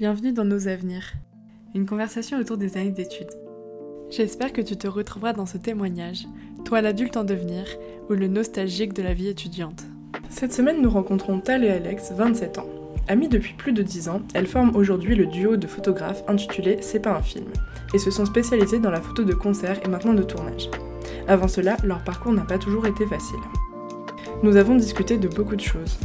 Bienvenue dans Nos Avenirs, une conversation autour des années d'études. J'espère que tu te retrouveras dans ce témoignage, toi l'adulte en devenir ou le nostalgique de la vie étudiante. Cette semaine, nous rencontrons Tal et Alex, 27 ans. Amies depuis plus de 10 ans, elles forment aujourd'hui le duo de photographes intitulé C'est pas un film, et se sont spécialisées dans la photo de concert et maintenant de tournage. Avant cela, leur parcours n'a pas toujours été facile. Nous avons discuté de beaucoup de choses.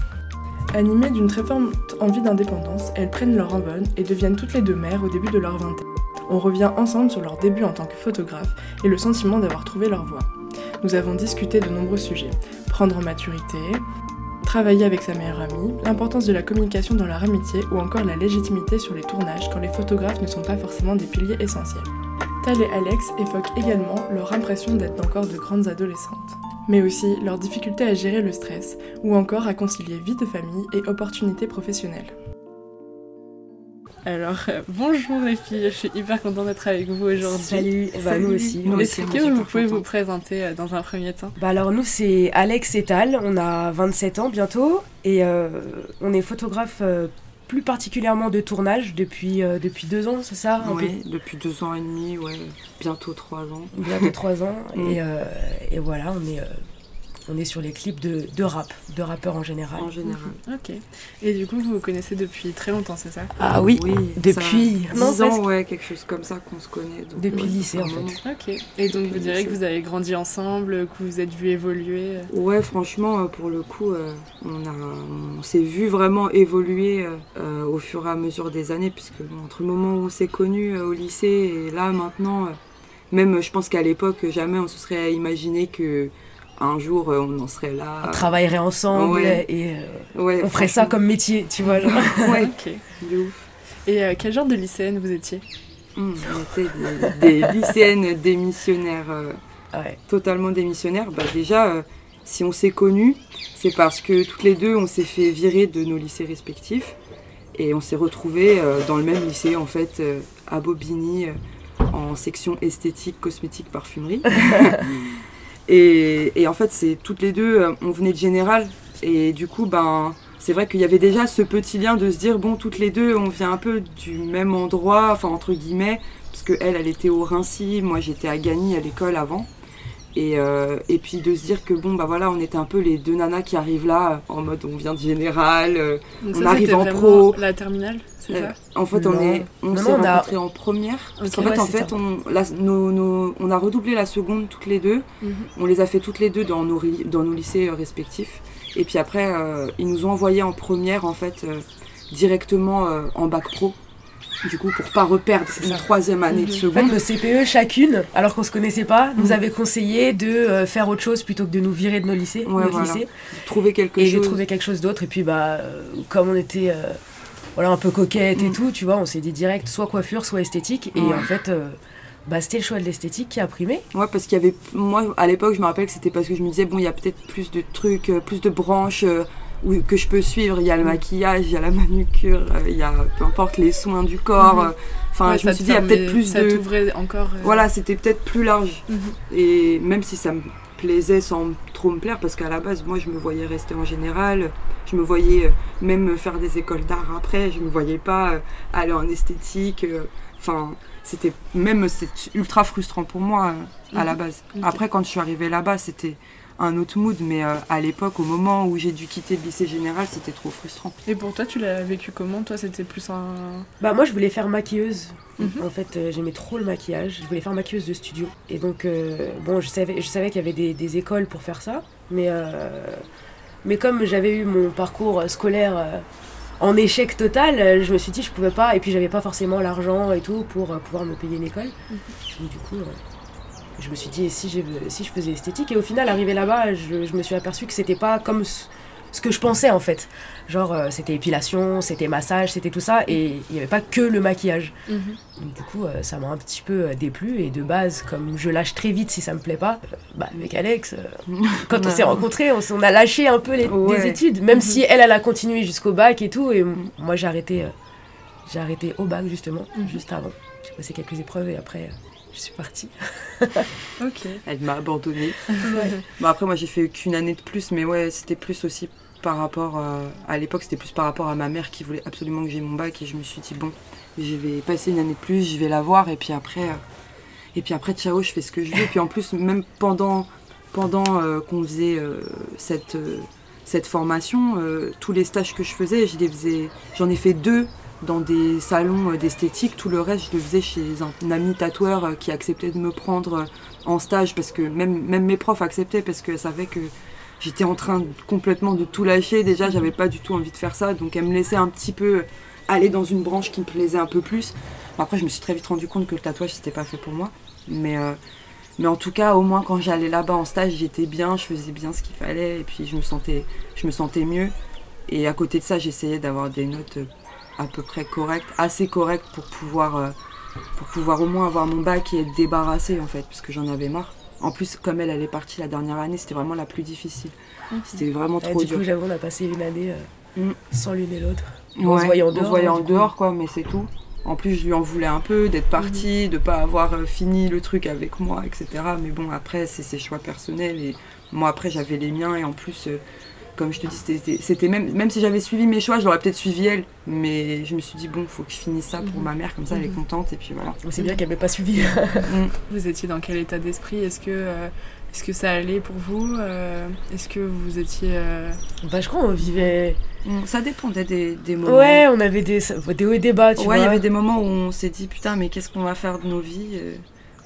Animées d'une très forte envie d'indépendance, elles prennent leur envol et deviennent toutes les deux mères au début de leur vingtaine. On revient ensemble sur leur début en tant que photographe et le sentiment d'avoir trouvé leur voie. Nous avons discuté de nombreux sujets. Prendre en maturité, travailler avec sa meilleure amie, l'importance de la communication dans leur amitié ou encore la légitimité sur les tournages quand les photographes ne sont pas forcément des piliers essentiels. Tal et Alex évoquent également leur impression d'être encore de grandes adolescentes, mais aussi leur difficulté à gérer le stress ou encore à concilier vie de famille et opportunités professionnelles. Alors, euh, bonjour les filles, je suis hyper contente d'être avec vous aujourd'hui. Salut, bah, nous aussi. Nous Est-ce que vous pouvez vous présenter euh, dans un premier temps? Bah alors nous c'est Alex et Tal, on a 27 ans bientôt et euh, on est photographe euh, plus particulièrement de tournage depuis, euh, depuis deux ans, c'est ça Oui, depuis deux ans et demi, ouais, bientôt trois ans. Bientôt trois ans Mm. et, euh, et voilà, on est, euh, on est sur les clips de, de rap, de rappeurs en général. En général. Ok. Et du coup, vous vous connaissez depuis très longtemps, c'est ça Ah oui, depuis ça- non, dix ans, presque. ouais, quelque chose comme ça qu'on se connaît. donc, Depuis le lycée, en moment. Ok. Et donc, vous direz que vous avez grandi ensemble, que vous vous êtes vus évoluer euh, Ouais, franchement, euh, pour le coup, euh, on, a, on s'est vu vraiment évoluer au fur et à mesure des années, puisque bon, entre le moment où on s'est connus euh, au lycée et là maintenant, euh, même je pense qu'à l'époque, jamais on se serait imaginé que un jour euh, on en serait là. On travaillerait ensemble Ouais. et euh, Ouais, on ferait ça comme métier, tu vois. genre. Ouais, Ok. de ouf. Et euh, quel genre de lycéenne vous étiez? Hum, on était des, des lycéennes démissionnaires. euh, Ouais. totalement démissionnaire, bah déjà, euh, si on s'est connus, c'est parce que toutes les deux, on s'est fait virer de nos lycées respectifs. Et on s'est retrouvés euh, dans le même lycée, en fait, euh, à Bobigny, euh, en section esthétique, cosmétique, parfumerie. et, en fait, c'est toutes les deux, euh, on venait de Général. Et du coup, ben, c'est vrai qu'il y avait déjà ce petit lien de se dire, bon, toutes les deux, on vient un peu du même endroit, enfin, entre guillemets, parce elle, elle était au Rincy, moi j'étais à Gagny à l'école avant. Et, euh, et puis de se dire que bon bah voilà on était un peu les deux nanas qui arrivent là en mode on vient de général euh, On ça, arrive en pro. La terminale, c'est euh, ça? en fait on est on Non, s'est non, on a- rencontrés en première parce qu'en fait en fait ça. on, la- nos- nos- on a redoublé la seconde toutes les deux Mhm. on les a fait toutes les deux dans nos, dans nos lycées euh, respectifs et puis après euh, ils nous ont envoyés en première en fait euh, directement euh, en bac pro du coup pour pas reperdre ça. troisième année Mhm. de En fait, seconde le CPE, chacune, alors qu'on se connaissait pas, nous Mhm. avait conseillé de euh, faire autre chose plutôt que de nous virer de nos lycées, Ouais, notre voilà. lycée, trouver quelque et de chose trouver quelque chose d'autre. Et puis, bah, euh, comme on était euh, voilà, un peu coquette et Mhm. tout, tu vois, on s'est dit direct soit coiffure, soit esthétique. Et en fait, euh, bah, c'était le choix de l'esthétique qui a primé. Ouais, parce qu'il y avait. Moi, à l'époque, je me rappelle que c'était parce que je me disais, bon, il y a peut-être plus de trucs, plus de branches où- que je peux suivre. Il y a le Mm. maquillage, il y a la manucure, euh, il y a peu importe les soins du corps. Euh, Enfin, Ouais, je me suis dit, il y a peut-être plus ça de. encore. euh, Voilà, c'était peut-être plus large. Mhm. Et même si ça me plaisait sans trop me plaire, parce qu'à la base, moi, je me voyais rester en général. Je me voyais euh, même faire des écoles d'art après. Je me voyais pas aller en esthétique. Enfin, c'était même ultra frustrant pour moi à la Mhm. base. Après, quand je suis arrivée là-bas, c'était un autre mood. Mais euh, à l'époque, au moment où j'ai dû quitter le lycée général, c'était trop frustrant. Et pour toi, tu l'as vécu comment? Toi, c'était plus un. Bah, moi, je voulais faire maquilleuse. Mhm. En fait, euh, j'aimais trop le maquillage. Je voulais faire maquilleuse de studio. Et donc, euh, bon, je savais, je savais qu'il y avait des, des écoles pour faire ça. Mais, euh, mais comme j'avais eu mon parcours scolaire euh, en échec total, je me suis dit je pouvais pas. Et puis, j'avais pas forcément l'argent et tout pour pouvoir me payer une école. Donc, du coup, euh, je me suis dit et si, je faisais esthétique. Et au final, arrivé là-bas, je, je me suis aperçu que c'était pas comme ce, ce que je pensais en fait. Genre, euh, c'était épilation, c'était massage, c'était tout ça. Et il n'y avait pas que le maquillage. Mhm. Donc, du coup, euh, ça m'a un petit peu euh, déplu. Et de base, comme je lâche très vite si ça me plaît pas, bah, avec Alex, euh, quand on s'est rencontrés, on, a lâché un peu les, Ouais. études. Même Mhm. si elle, elle a continué jusqu'au bac et tout. Et moi, j'ai arrêté, j'ai arrêté au bac, justement, Mhm. juste avant. J'ai passé quelques épreuves et après, je suis partie. Ok. Elle m'a abandonnée. Bon, après, moi, j'ai fait qu'une année de plus, mais ouais, c'était plus aussi par rapport à, l'époque, c'était plus par rapport à ma mère qui voulait absolument que j'ai mon bac et je me suis dit bon, je vais passer une année de plus, je vais la voir et puis après, et puis après ciao, je fais ce que je veux. Et puis en plus, même pendant, pendant qu'on faisait cette, cette formation, tous les stages que je faisais, j'en ai fait deux dans des salons d'esthétique. Tout le reste, je le faisais chez un ami tatoueur qui acceptait de me prendre en stage parce que même, même mes profs acceptaient parce qu'elles savaient que j'étais en train complètement de tout lâcher. Déjà, j'avais pas du tout envie de faire ça, donc elle me laissait un petit peu aller dans une branche qui me plaisait un peu plus. Après, je me suis très vite rendu compte que le tatouage, c'était pas fait pour moi. Mais, euh, mais en tout cas, au moins, quand j'allais là-bas en stage, j'étais bien, je faisais bien ce qu'il fallait, et puis je me sentais, je me sentais mieux. Et à côté de ça, j'essayais d'avoir des notes à peu près correctes, assez correctes pour pouvoir, euh, pour pouvoir au moins avoir mon bac et être débarrassée, en fait, parce que j'en avais marre. En plus, comme elle, elle est partie la dernière année, c'était vraiment la plus difficile. Mhm. C'était vraiment trop du dur. Du coup, j'avoue, on a passé une année euh, mm. sans l'une et l'autre. on se voyait en dehors. On se dehors, quoi, mais c'est tout. En plus, je lui en voulais un peu d'être partie, mhm. de pas avoir euh, fini le truc avec moi, etc. Mais bon, après, c'est ses choix personnels et moi, après, j'avais les miens et en plus, euh, comme je te dis, c'était même, même si j'avais suivi mes choix, j'aurais peut-être suivi elle. Mais je me suis dit, bon, faut que je finisse ça pour mhm. ma mère, comme ça elle est mhm. contente. Et puis voilà. C'est bien qu'elle m'ait pas suivi. Mm. Vous étiez dans quel état d'esprit? Est-ce que, euh, est-ce que ça allait pour vous euh, Est-ce que vous étiez. Euh, bah, je crois qu'on vivait. Mm, ça dépendait des, des, moments. Ouais, on avait des, des hauts et des bas, tu ouais, il y avait des moments où on s'est dit, putain, mais qu'est-ce qu'on va faire de nos vies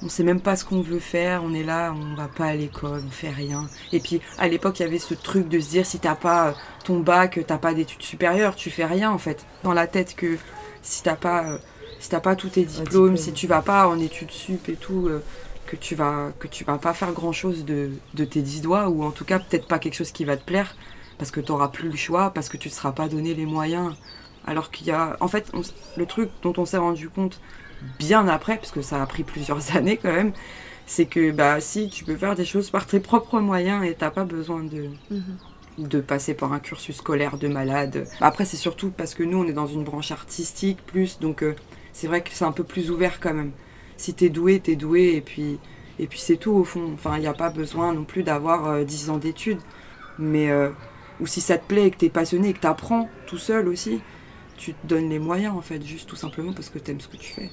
on sait même pas ce qu'on veut faire, on est là, on va pas à l'école, on fait rien. Et puis à l'époque, il y avait ce truc de se dire si t'as pas euh, ton bac, t'as pas d'études supérieures, tu fais rien en fait. Dans la tête que si t'as pas, euh, si t'as pas tous tes diplômes, si tu vas pas en études sup et tout, euh, que tu vas que tu vas pas faire grand chose de, tes dix doigts ou en tout cas peut-être pas quelque chose qui va te plaire parce que t'auras plus le choix, parce que tu ne seras pas donné les moyens. Alors qu'il y a, en fait, le truc dont on s'est rendu compte bien après, parce que ça a pris plusieurs années quand même, c'est que bah si tu peux faire des choses par tes propres moyens et t'as pas besoin de, mhm. de passer par un cursus scolaire de malade. Après c'est surtout parce que nous on est dans une branche artistique plus, donc euh, c'est vrai que c'est un peu plus ouvert quand même. Si t'es doué, t'es doué et puis et puis c'est tout au fond. Enfin il n'y a pas besoin non plus d'avoir 10 euh, ans d'études, mais euh, ou si ça te plaît et que t'es passionné et que t'apprends tout seul aussi, tu te donnes les moyens en fait, juste tout simplement parce que t'aimes ce que tu fais.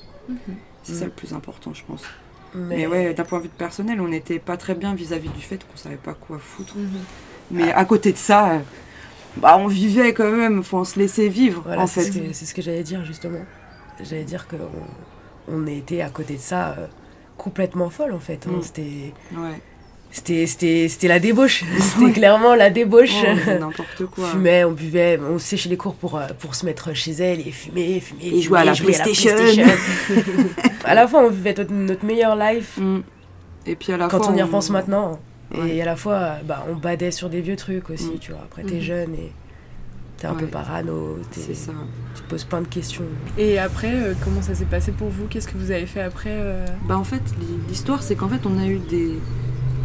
C'est ça le plus important, je pense. Mais, ouais, d'un point de vue personnel, on n'était pas très bien vis-à-vis du fait qu'on savait pas quoi foutre. Mhm. Mais à côté de ça, euh, bah, on vivait quand même, faut on se laissait vivre en fait. C'est ce que, j'allais dire justement. J'allais dire qu'on on était à côté de ça euh, complètement folle en fait. Hein. Mm. C'était. Ouais. C'était la débauche. C'était clairement la débauche. Oh, n'importe quoi. On fumait, on buvait, on séchait les cours pour, euh, pour se mettre chez elle et fumer, fumer. Et jouer à la PlayStation. À, la fois, on vivait notre meilleure life. Mm. Et puis à la Quand on y repense maintenant. Et à la fois, bah, on badait sur des vieux trucs aussi, mm. tu vois. Après, t'es mm. jeune et t'es un peu parano. C'est ça. Tu te poses plein de questions. Et après, euh, comment ça s'est passé pour vous? Qu'est-ce que vous avez fait après euh? Bah en fait, l'histoire, c'est qu'en fait, on a eu des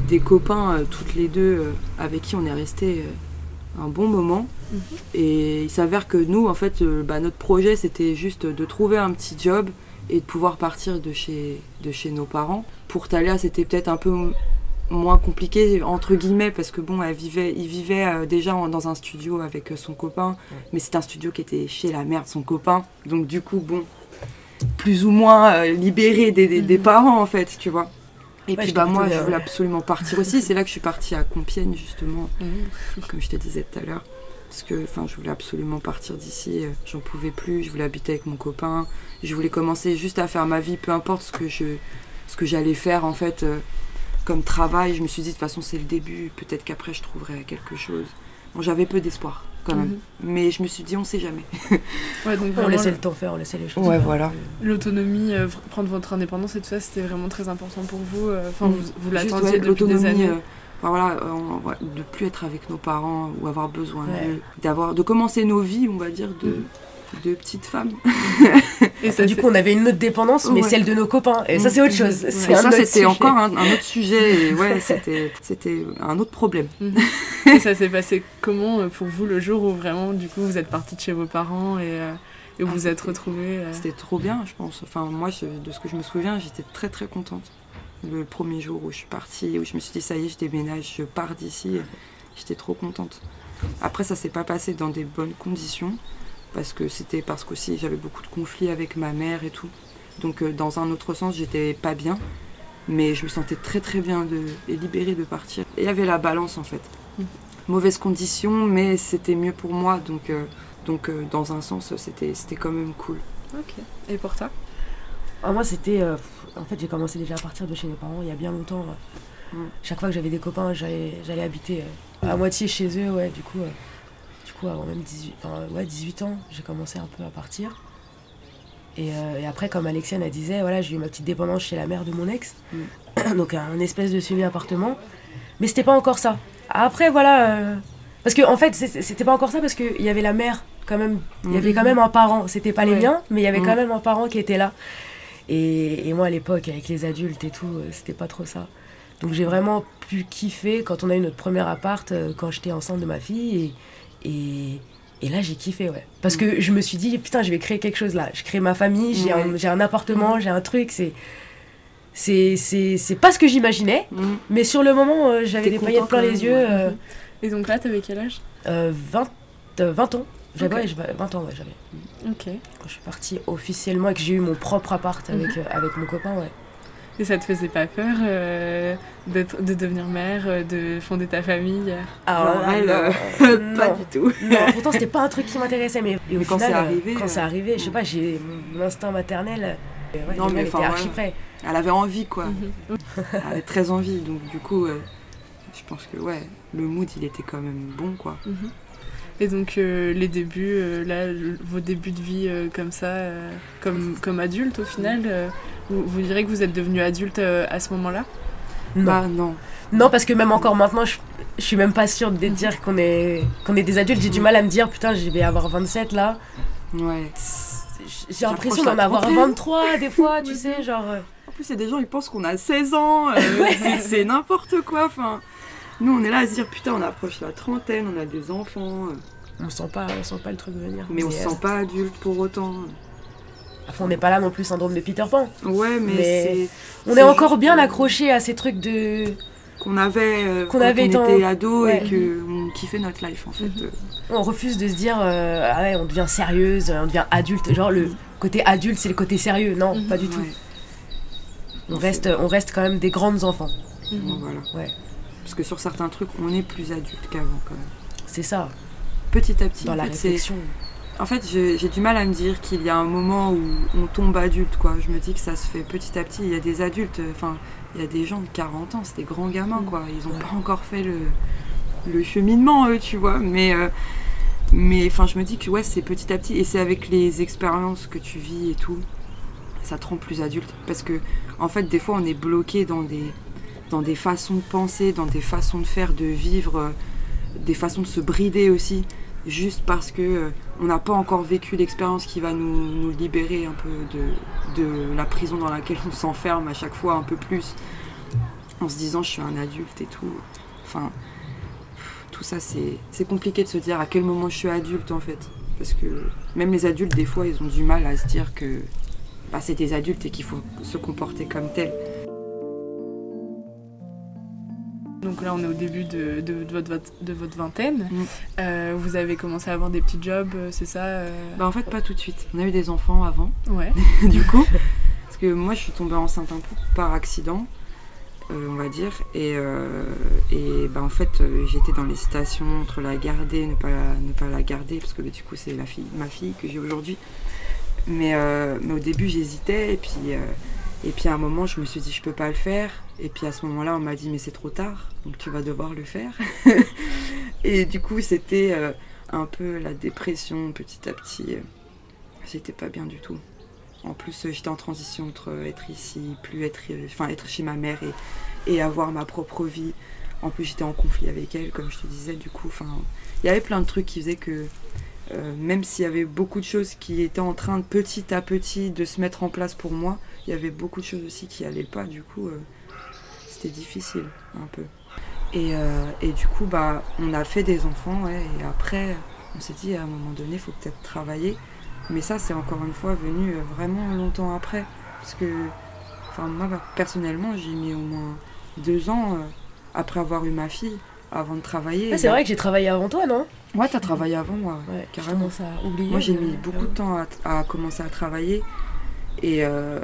des copains, euh, toutes les deux, euh, avec qui on est resté euh, un bon moment. Mhm. Et il s'avère que nous, en fait, bah, notre projet, c'était juste de trouver un petit job et de pouvoir partir de chez, de chez nos parents. Pour Talia, c'était peut-être un peu moins compliqué entre guillemets parce que bon elle vivait il vivait déjà dans un studio avec son copain mais c'est un studio qui était chez la mère de son copain donc du coup bon plus ou moins libéré des, des, mhm. parents en fait tu vois et puis bah moi, je voulais absolument partir aussi. C'est là que je suis partie à Compiègne, justement, mmh. comme je te disais tout à l'heure. Parce que enfin, je voulais absolument partir d'ici. J'en pouvais plus. Je voulais habiter avec mon copain. Je voulais commencer juste à faire ma vie, peu importe ce que je, ce que j'allais faire en fait euh, comme travail. Je me suis dit de toute façon c'est le début. Peut-être qu'après je trouverai quelque chose. Bon, j'avais peu d'espoir quand même. Mhm. Mais je me suis dit, on sait jamais. on laissait le temps faire, on laissait les choses. Ouais, voilà. L'autonomie, euh, prendre votre indépendance et tout ça, c'était vraiment très important pour vous. Euh, enfin, vous, vous l'attendiez depuis des années. Euh, voilà, de plus être avec nos parents ou avoir besoin d'eux, d'avoir, de commencer nos vies, on va dire, de, deux petites femmes. et ça, du coup, on avait une autre dépendance, mais celle de nos copains. Et ça, c'est autre chose. ça, c'était encore un, autre sujet. Et ouais, c'était un autre problème. Mhm. et ça s'est passé comment euh, pour vous le jour où vraiment, du coup, vous êtes parti de chez vos parents et, euh, et vous vous êtes retrouvés euh C'était trop bien, je pense. Enfin, moi, de ce que je me souviens, j'étais très très contente. Le premier jour où je suis partie, où je me suis dit, ça y est, je déménage, je pars d'ici, j'étais trop contente. Après, ça s'est pas passé dans des bonnes conditions, parce que c'était parce qu'aussi j'avais beaucoup de conflits avec ma mère et tout. Donc, euh, dans un autre sens, j'étais pas bien, mais je me sentais très très bien de, et libérée de partir. Et il y avait la balance en fait. Mauvaises conditions, mais c'était mieux pour moi, donc, euh, donc euh, dans un sens, c'était c'était quand même cool. Ok. Et pour toi? Ah, moi, c'était. euh, en fait, j'ai commencé déjà à partir de chez mes parents il y a bien longtemps. euh. Mm. Chaque fois que j'avais des copains, j'allais j'allais habiter euh, à moitié chez eux, ouais. Du coup, euh, coup avant même 18, enfin, ouais, 18 ans, j'ai commencé un peu à partir. Et, euh, et après, comme Alexiane elle disait, voilà, j'ai eu ma petite dépendance chez la mère de mon ex. Donc, un espèce de semi-appartement. Mais c'était pas encore ça. Après, voilà. euh, parce que, en fait, c'était pas encore ça parce qu'il y avait la mère, quand même. Il y avait quand même un parent. C'était pas les Ouais. miens, mais il y avait quand Mm. même un parent qui était là. Et, et moi, à l'époque, avec les adultes et tout, euh, c'était pas trop ça. Donc j'ai vraiment pu kiffer quand on a eu notre premier appart, quand j'étais enceinte de ma fille. Et, et, et là, j'ai kiffé, ouais. Parce que je me suis dit, putain, je vais créer quelque chose là. Je crée ma famille, j'ai un, Ouais. j'ai un appartement, j'ai un truc. C'est, c'est, pas ce que j'imaginais. Mm. Mais sur le moment, euh, j'avais des paillettes plein quand les yeux. euh, Et donc là, t'avais quel âge? Euh, 20, euh, 20 ans. J'avais, Ok. ouais, j'avais 20 ans, ouais, j'avais. Ok. Quand je suis partie officiellement et que j'ai eu mon propre appart avec, euh, avec mon copain, ouais. Et ça te faisait pas peur euh, d'être- de devenir mère, euh, de fonder ta famille? Alors Non, là, elle, non, euh, pas non. du tout. Non, pourtant c'était pas un truc qui m'intéressait, mais, et au Mais quand final, c'est arrivé, quand euh, c'est arrivé, je sais mm. pas, j'ai mon instinct maternel. ouais, Non, mais enfin, était ouais. archi prêt. Elle avait envie, quoi. Mhm. Elle avait très envie, donc du coup, euh, je pense que ouais, le mood, il était quand même bon, quoi. Mhm. Et donc euh, les débuts, euh, là, le- vos débuts de vie euh, comme ça, euh, comme, comme adulte au final, euh, vous, vous direz que vous êtes devenu adulte euh, à ce moment-là Non. Bah non. non, parce que même encore maintenant, je, je suis même pas sûre de dire qu'on est, qu'on est des adultes. J'ai du mal à me dire, putain, je vais avoir 27 là. Ouais. J'ai l'impression d'en avoir trentaine. 23 des fois, tu sais, genre. euh, En plus, il y a des gens, ils pensent qu'on a 16 ans, euh, c'est- c'est n'importe quoi. Enfin, nous, on est là à se dire, putain, on approche la trentaine, on a des enfants, euh, On sent pas, on sent pas le truc venir. mais on se euh, sent pas adulte pour autant. Enfin, on n'est pas là non plus syndrome de Peter Pan. Ouais, mais, On est encore bien euh, accroché à ces trucs de. qu'on avait euh, Qu'on quand avait on était ado Ouais. et que on kiffait notre life, en fait. Mhm. euh. On refuse de se dire, euh, ah ouais, on devient sérieuse, on devient adulte. Genre, le côté adulte, c'est le côté sérieux. Non, Mhm. pas du tout. Ouais. On reste, on reste quand même des grandes enfants. Mhm. Voilà. Ouais. Parce que sur certains trucs, on est plus adulte qu'avant, quand même. C'est ça, Petit à petit. dans en la fait, réflexion. En fait, j'ai du mal à me dire qu'il y a un moment où on tombe adulte, quoi. Je me dis que ça se fait petit à petit. Il y a des adultes, euh, enfin, il y a des gens de 40 ans, c'est des grands gamins, quoi. Ils n'ont Ouais. pas encore fait le, le cheminement, eux, tu vois. Mais, euh, mais enfin, je me dis que ouais, c'est petit à petit. Et c'est avec les expériences que tu vis et tout, ça te rend plus adulte. Parce que, en fait, des fois, on est bloqué dans des, dans des façons de penser, dans des façons de faire, de vivre, euh, des façons de se brider aussi juste parce que euh, on n'a pas encore vécu l'expérience qui va nous, libérer un peu de, la prison dans laquelle on s'enferme à chaque fois un peu plus en se disant je suis un adulte et tout. Enfin, tout ça c'est compliqué de se dire à quel moment je suis adulte en fait. Parce que même les adultes des fois ils ont du mal à se dire que bah, c'est des adultes et qu'il faut se comporter comme tel. Donc là, on est au début de, de- de votre, de votre vingtaine. Mm. Euh, vous avez commencé à avoir des petits jobs, euh, c'est ça euh Bah en fait pas tout de suite. On a eu des enfants avant. Ouais. du coup. Parce que moi, je suis tombée enceinte un peu par accident, euh, on va dire. Et, et bah, en fait, j'étais dans l'hésitation entre la garder et ne pas la, ne pas la garder, parce que bah, du coup, c'est fille, ma fille que j'ai aujourd'hui. Mais, mais au début, j'hésitais. Et puis, et puis à un moment, je me suis dit, je peux pas le faire. Et puis à ce moment-là, on m'a dit, mais c'est trop tard, donc tu vas devoir le faire. et du coup, c'était euh, un peu la dépression petit à petit. J'étais pas bien du tout. En plus, euh, j'étais en transition entre être ici, plus être, euh, enfin, être chez ma mère et, avoir ma propre vie. En plus, j'étais en conflit avec elle, comme je te disais. Du coup, il y avait plein de trucs qui faisaient que, euh, même s'il y avait beaucoup de choses qui étaient en train de petit à petit de se mettre en place pour moi, il y avait beaucoup de choses aussi qui allaient pas. Du coup, euh, c'était difficile un peu. Et, euh, et du coup, bah, on a fait des enfants, ouais, et après, on s'est dit à un moment donné, il faut peut-être travailler. Mais ça, c'est encore une fois venu euh, vraiment longtemps après. Parce que, enfin, moi, bah, personnellement, j'ai mis au moins deux ans après avoir eu ma fille avant de travailler. Ah, c'est vrai que j'ai travaillé avant toi, non? Ouais, t'as travaillé avant moi, Ouais, carrément. ça oublier. Moi, j'ai mis beaucoup de temps à, à commencer à travailler. Et, euh,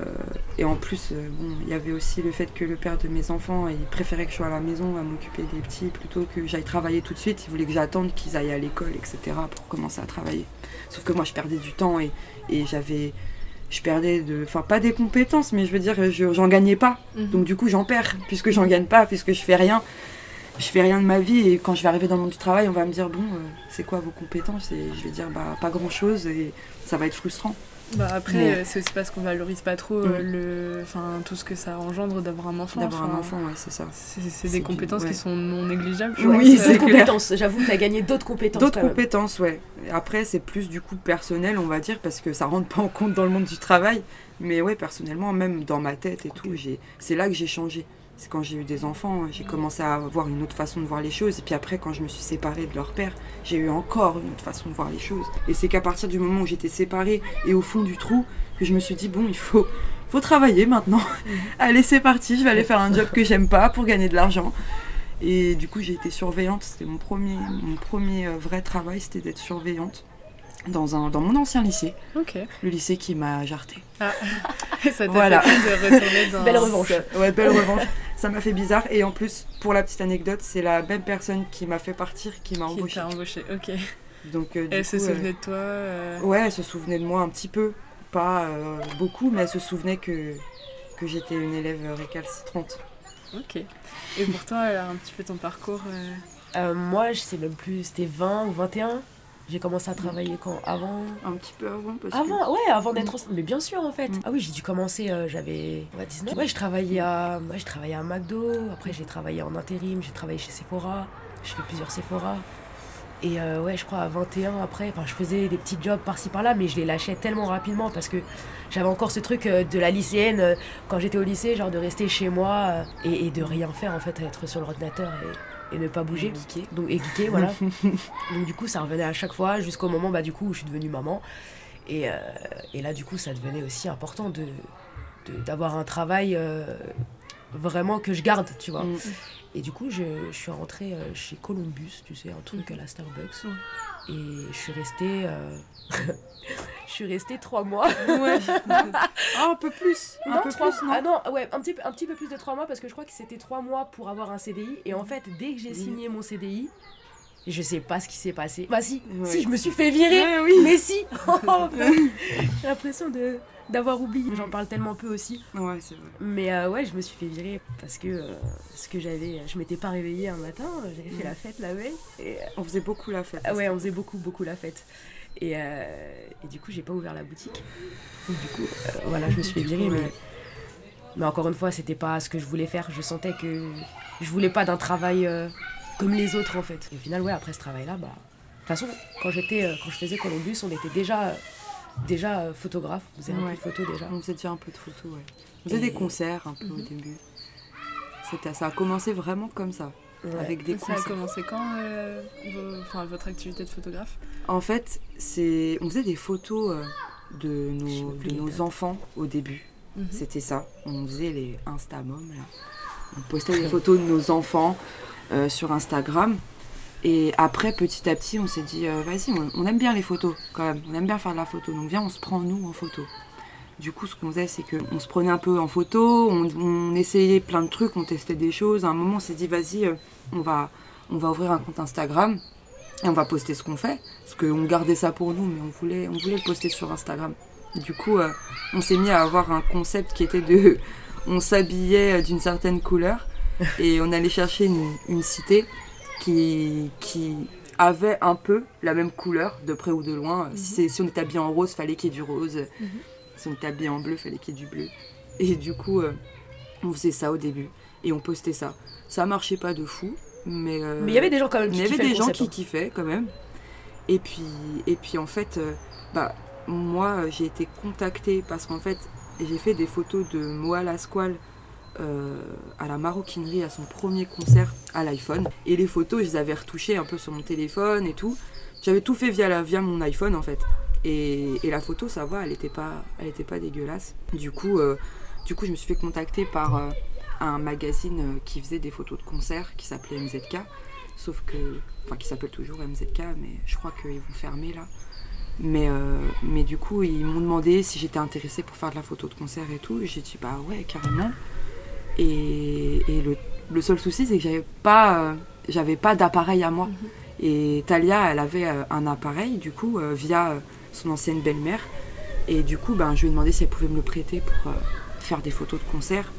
et en plus, euh, bon, il y avait aussi le fait que le père de mes enfants, il préférait que je sois à la maison à m'occuper des petits plutôt que j'aille travailler tout de suite. Il voulait que j'attende qu'ils aillent à l'école, etc. pour commencer à travailler. Sauf que moi, je perdais du temps et, et j'avais. Je perdais de. Enfin, pas des compétences, mais je veux dire, je- j'en gagnais pas. Mhm. Donc, du coup, j'en perds, puisque j'en gagne pas, puisque je fais rien. Je fais rien de ma vie et quand je vais arriver dans le monde du travail, on va me dire bon, euh, c'est quoi vos compétences? Et je vais dire bah pas grand chose et ça va être frustrant. Bah après, Mais- euh, c'est aussi parce qu'on valorise pas trop euh, le, enfin tout ce que ça engendre d'avoir un enfant. D'avoir un enfant, ouais, c'est ça. C'est des du- compétences ouais. qui sont non négligeables. je Oui, c'est d'autres clair. compétences. J'avoue que t'as gagné d'autres compétences. D'autres compétences, ouais. Après, c'est plus du coup personnel, on va dire, parce que ça rentre pas en compte dans le monde du travail. Mais ouais, personnellement, même dans ma tête et tout, j'ai... c'est là que j'ai changé. C'est quand j'ai eu des enfants, j'ai commencé à avoir une autre façon de voir les choses. Et puis après, quand je me suis séparée de leur père, j'ai eu encore une autre façon de voir les choses. Et c'est qu'à partir du moment où j'étais séparée et au fond du trou, que je me suis dit, bon, il faut, faut travailler maintenant. Allez, c'est parti, je vais aller faire un job que j'aime pas pour gagner de l'argent. Et du coup, j'ai été surveillante. C'était mon premier, mon premier euh, vrai travail, c'était d'être surveillante dans, un, dans mon ancien lycée, le lycée qui m'a jarté. ça t'a Voilà. fait de retourner dans. Belle revanche. Ouais, belle revanche. Ça m'a fait bizarre. Et en plus, pour la petite anecdote, c'est la même personne qui m'a fait partir qui m'a Qui embauché. t'a embauché. Ok. Donc, euh, du Elle se coup, euh, souvenait de toi. euh, Ouais, elle se souvenait de moi un petit peu. Pas euh, beaucoup, mais elle se souvenait que, que j'étais une élève récalcitrante. Ok. Et pour toi, alors, un petit peu ton parcours. euh, Euh, moi, je sais même plus, c'était 20 ou 21. J'ai commencé à travailler quand Avant Un petit peu avant, parce que... Avant, ouais, avant d'être enceinte. Mais bien sûr, en fait. Ah oui, j'ai dû commencer, euh, j'avais ouais, 19. Ouais, je travaillais à, ouais, je travaillais à McDo. Après, j'ai travaillé en intérim. J'ai travaillé chez Sephora. Je fais plusieurs Sephora. Et euh, ouais, je crois à 21 après, enfin, je faisais des petits jobs par-ci par-là, mais je les lâchais tellement rapidement parce que j'avais encore ce truc euh, de la lycéenne quand j'étais au lycée, genre de rester chez moi et, et de rien faire en fait, être sur l'ordinateur et, et ne pas bouger. Donc, et geeker, voilà. Donc du coup, ça revenait à chaque fois jusqu'au moment bah, du coup, où je suis devenue maman. Et, euh, et là, du coup, ça devenait aussi important de d'avoir un travail euh, vraiment que je garde, tu vois. Mm. Et du coup, je, je suis rentrée euh, chez Columbus, tu sais, un truc à la Starbucks. Et je suis restée... euh, je suis restée trois mois. Ouais. Ah, un peu plus. Un Non, peu trois- plus, non Ah non, ouais, un petit, peu- un petit peu plus de trois mois parce que je crois que c'était trois mois pour avoir un CDI. Et en fait, dès que j'ai Oui. signé mon CDI, je sais pas ce qui s'est passé. Bah si, Ouais. si, je me suis fait virer. Ouais, oui. Mais si Oh, J'ai l'impression de d'avoir oublié. J'en parle tellement peu aussi. Ouais, c'est vrai. Mais euh, ouais, je me suis fait virer parce que euh, ce que j'avais, je m'étais pas réveillée un matin, j'avais fait la fête la veille. Et, euh, On faisait beaucoup la fête. ah ouais, on faisait beaucoup, beaucoup la fête. Et, euh, et du coup, j'ai pas ouvert la boutique. Donc, du coup, euh, voilà, je me suis fait virer. Mais, mais encore une fois, c'était pas ce que je voulais faire. Je sentais que je voulais pas d'un travail comme les autres en fait. Et au final, ouais, après ce travail-là, bah. De toute façon, quand j'étais, euh, quand je faisais Columbus, on était déjà, euh, déjà euh, photographe. On faisait un peu de photos déjà. On faisait déjà un peu de photos, ouais. On faisait Et- des concerts un peu au Mhm. début. C'était, ça a commencé vraiment comme ça, Ouais. avec des Ça a commencé quand euh, vos- enfin, votre activité de photographe? En fait, c'est, on faisait des photos euh, de nos, de enfants au début. Mhm. C'était ça. On faisait les Instamom, là. On postait des photos de nos enfants euh, sur Instagram. Et après, petit à petit, on s'est dit, euh, vas-y, on, aime bien les photos quand même. On aime bien faire de la photo. Donc viens, on se prend nous en photo. Du coup, ce qu'on faisait, c'est qu'on se prenait un peu en photo, on, essayait plein de trucs, on testait des choses. À un moment, on s'est dit, vas-y, euh, on, va, on va ouvrir un compte Instagram et on va poster ce qu'on fait. Parce qu'on gardait ça pour nous, mais on voulait, on voulait le poster sur Instagram. Du coup, on s'est mis à avoir un concept qui était de. On s'habillait d'une certaine couleur et on allait chercher une, une cité qui, qui avait un peu la même couleur, de près ou de loin. Si, c'est- si on était habillé en rose, fallait qu'il y ait du rose. Mhm. Si on était habillé en bleu, fallait qu'il y ait du bleu. Et du coup, euh, on faisait ça au début et on postait ça. Ça marchait pas de fou, mais. euh, Mais il y avait des gens quand même il y avait des gens qui hein. kiffaient quand même. Et puis, et puis en fait, euh, bah, moi, j'ai été contactée parce qu'en fait, j'ai fait des photos de Moa Lasquale euh, à la maroquinerie à son premier concert à l'iPhone. Et les photos, je les avais retouchées un peu sur mon téléphone et tout. J'avais tout fait via, via mon iPhone en fait. Et, et la photo, ça va, elle était pas, elle était pas dégueulasse. Du coup, euh, du coup, je me suis fait contacter par euh, un magazine qui faisait des photos de concert qui s'appelait MZK. sauf que. Enfin, qui s'appelle toujours MZK, mais je crois qu'ils vont fermer là. Mais, mais du coup, ils m'ont demandé si j'étais intéressée pour faire de la photo de concert et tout. J'ai dit, bah ouais, carrément. Et, et le, le seul souci, c'est que j'avais pas, euh, j'avais pas d'appareil à moi. Et Talia, elle avait euh, un appareil, du coup, euh, via son ancienne belle-mère. Et du coup, ben, je lui ai demandé si elle pouvait me le prêter pour faire des photos de concert.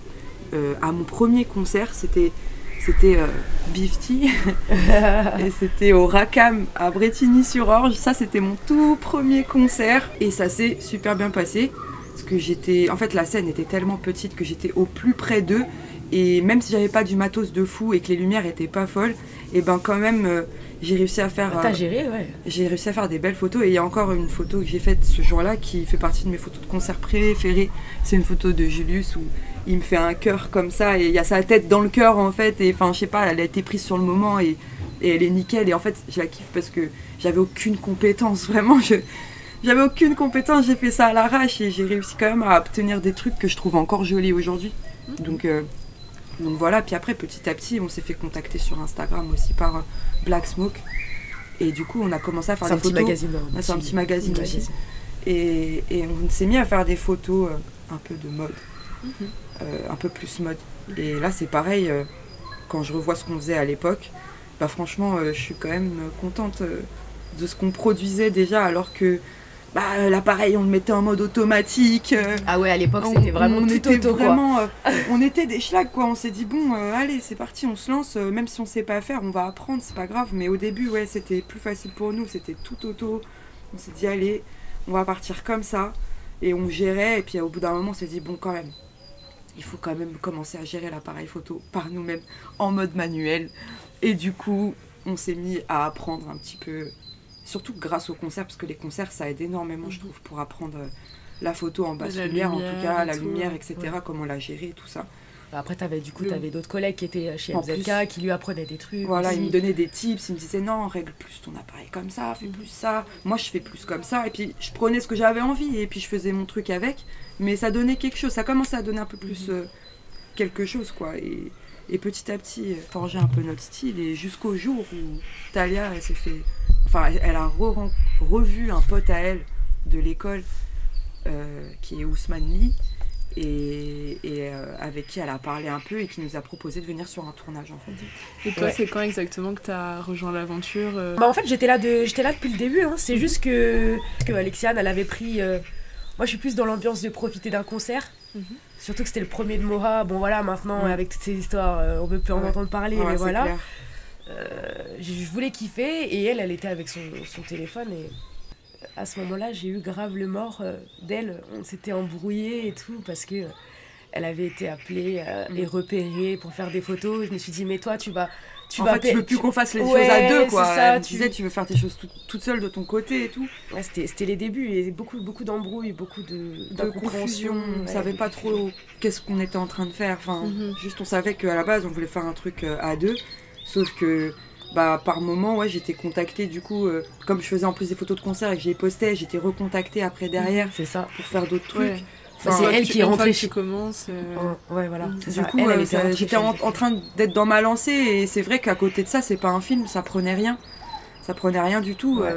À mon premier concert, c'était c'était euh, Bifty et c'était au Racam à Bretigny-sur-Orge. Ça, c'était mon tout premier concert et ça s'est super bien passé parce que j'étais, en fait, la scène était tellement petite que j'étais au plus près d'eux et même si j'avais pas du matos de fou et que les lumières étaient pas folles, et ben quand même, euh, j'ai réussi à faire. Bah, T'as euh, géré, ouais. j'ai réussi à faire des belles photos et il y a encore une photo que j'ai faite ce jour-là qui fait partie de mes photos de concert préférées. C'est une photo de Julius où il me fait un cœur comme ça et il y a sa tête dans le cœur en fait et enfin je sais pas, elle a été prise sur le moment et, et elle est nickel et en fait je la kiffe parce que j'avais aucune compétence vraiment je j'avais aucune compétence, j'ai fait ça à l'arrache et j'ai réussi quand même à obtenir des trucs que je trouve encore jolis aujourd'hui. Donc euh, donc voilà, puis après petit à petit on s'est fait contacter sur Instagram aussi par euh, Black Smoke et du coup on a commencé à faire C'est un des petit photos. magazine. hein, Ah, c'est un petit magazine petit aussi. magazine. Et, et on s'est mis à faire des photos euh, un peu de mode, euh, un peu plus mode. Et là, c'est pareil, quand je revois ce qu'on faisait à l'époque, bah franchement, je suis quand même contente de ce qu'on produisait déjà, alors que bah, l'appareil, on le mettait en mode automatique. euh, Ah ouais, à l'époque, c'était vraiment on tout était auto, quoi. euh, on était des schlags quoi. On s'est dit bon, euh, allez, c'est parti, on se lance. euh, même si on sait pas faire, on va apprendre, c'est pas grave. Mais au début, ouais, c'était plus facile pour nous. C'était tout auto. On s'est dit allez, on va partir comme ça et on gérait. Et puis au bout d'un moment, on s'est dit bon, quand même, il faut quand même commencer à gérer l'appareil photo par nous-mêmes en mode manuel. Et du coup, on s'est mis à apprendre un petit peu, surtout grâce aux concerts, parce que les concerts, ça aide énormément, je trouve, pour apprendre euh, la photo en basse La lumière, en tout lumière cas, et la tout, lumière, etc., Ouais. comment la gérer, tout ça. Bah, Après, avais, du coup, Le- t'avais d'autres collègues qui étaient chez En MZK, plus. qui lui apprenaient des trucs. Voilà, aussi. il me donnait des tips, il me disait non, règle plus ton appareil comme ça, fais plus ça. Moi, je fais plus comme ça. Et puis, je prenais ce que j'avais envie et puis je faisais mon truc avec. Mais ça donnait quelque chose, ça commençait à donner un peu plus euh, quelque chose, quoi. Et, et petit à petit, euh, forger un peu notre style. Et jusqu'au jour où Talia, elle s'est fait. Enfin, elle, a re- revu un pote à elle de l'école euh, qui est Ousmane Lee. Et, et, euh, avec qui elle a parlé un peu et qui nous a proposé de venir sur un tournage en fait. Et toi, Ouais. c'est quand exactement que t'as rejoint l'aventure euh, Bah, en fait, j'étais là, de... j'étais là depuis le début. Hein. C'est juste que... que Alexiane, elle avait pris. euh, Moi, je suis plus dans l'ambiance de profiter d'un concert. Mhm. Surtout que c'était le premier de Mora. Bon, voilà, maintenant, avec toutes ces histoires, euh, on peut plus en Ouais. entendre parler, Ouais, mais voilà. clair. Euh, je voulais kiffer et elle, elle était avec son, son téléphone et à ce moment-là, j'ai eu grave le mort euh, d'elle. On s'était embrouillé et tout parce que euh, elle avait été appelée euh, et Mm. repérée pour faire des photos. Je me suis dit, mais toi, tu vas. Tu en vas fait, tu veux plus qu'on fasse les Ouais, choses à deux, quoi. ça, Elle me tu- disait, tu veux faire tes choses tout- toute seule de ton côté et tout. Ouais, c'était, les débuts et beaucoup, beaucoup d'embrouilles, beaucoup de, De confusion, on ouais, savait pas trop qu'est-ce qu'on était en train de faire. Enfin, Mhm. juste on savait qu'à la base, on voulait faire un truc euh, à deux. Sauf que, bah, par moment, ouais, j'étais contactée, du coup, euh, comme je faisais en plus des photos de concert et que j'ai posté, j'étais recontactée après derrière C'est ça. pour faire d'autres trucs. Ouais. Bah, c'est elle tu- qui est rentrée chez- commences. euh, Ouais, ouais, voilà. Du ça. coup, euh, j'étais en, train d'être dans ma lancée et c'est vrai qu'à côté de ça, c'est pas un film, ça prenait rien. Ça prenait rien du tout. Ouais.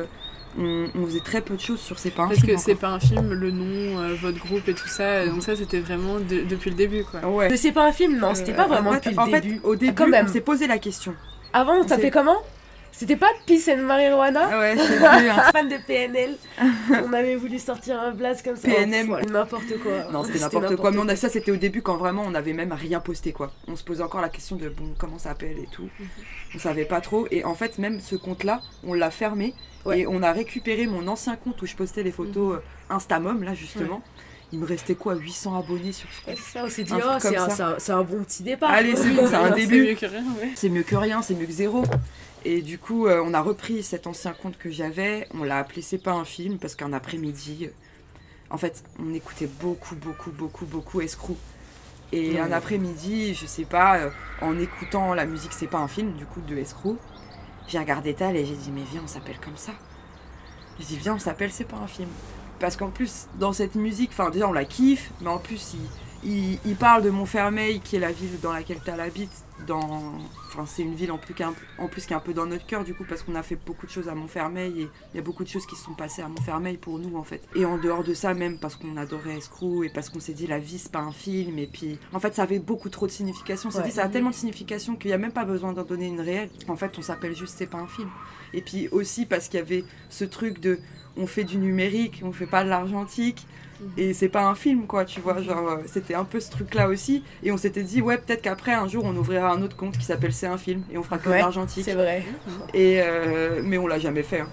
Euh, on, on faisait très peu de choses sur C'est pas un Parce film. que c'est pas un film, le nom, euh, votre groupe et tout ça. Donc ça, c'était vraiment de- depuis le début, quoi. Ouais. C'est pas un film, non, c'était pas Euh, vraiment en depuis fait, le en fait, début. au début, quand même. on s'est posé la question. Avant, ça c'est- fait comment? C'était pas Peace and Marijuana Ah ouais, vu un- fan de PNL. on avait voulu sortir un blast comme ça. PNM. Oh, N'importe quoi. Non, c'était n'importe quoi. Mais on a, ça, c'était au début quand vraiment on n'avait même rien posté, quoi. On se posait encore la question de bon, comment ça s'appelle et tout. Mhm. On savait pas trop. Et en fait, même ce compte-là, on l'a fermé. Ouais. Et on a récupéré mon ancien compte où je postais les photos euh, Instamom, là, justement. Il me restait quoi 800 abonnés sur ce c'est ça, on s'est dit, oh, c'est un, ça. c'est un- c'est un bon petit départ. Allez, c'est bon, c'est un début. mieux que rien, ouais. C'est mieux que rien, c'est mieux que zéro. Et du coup, euh, on a repris cet ancien compte que j'avais. On l'a appelé C'est pas un film parce qu'un après-midi, euh, en fait, on écoutait beaucoup, beaucoup, beaucoup, beaucoup Escrew. Et un après-midi, je sais pas, euh, en écoutant la musique C'est pas un film, du coup, de Escrew, j'ai regardé Tal et j'ai dit, mais viens, on s'appelle comme ça. J'ai dit, viens, on s'appelle C'est pas un film. Parce qu'en plus, dans cette musique, enfin, déjà, on la kiffe, mais en plus, il, il, il parle de Montfermeil, qui est la ville dans laquelle tu habites. Dans... Enfin, c'est une ville en plus, qu'un- en plus qui est un peu dans notre cœur, du coup, parce qu'on a fait beaucoup de choses à Montfermeil et il y a beaucoup de choses qui se sont passées à Montfermeil pour nous, en fait. Et en dehors de ça, même parce qu'on adorait Escrew et parce qu'on s'est dit la vie, c'est pas un film. Et puis, en fait, ça avait beaucoup trop de signification. On s'est Ouais. dit, ça a tellement de signification qu'il n'y a même pas besoin d'en donner une réelle. En fait, on s'appelle juste C'est pas un film. Et puis aussi parce qu'il y avait ce truc de on fait du numérique, on fait pas de l'argentique. Et c'est pas un film, quoi, tu vois. Genre, euh, c'était un peu ce truc-là aussi. Et on s'était dit, ouais, peut-être qu'après, un jour, on ouvrira un autre compte qui s'appelle C'est un film. Et on fera que de Ouais, l'argentique. C'est vrai. Et, euh, mais on l'a jamais fait. hein.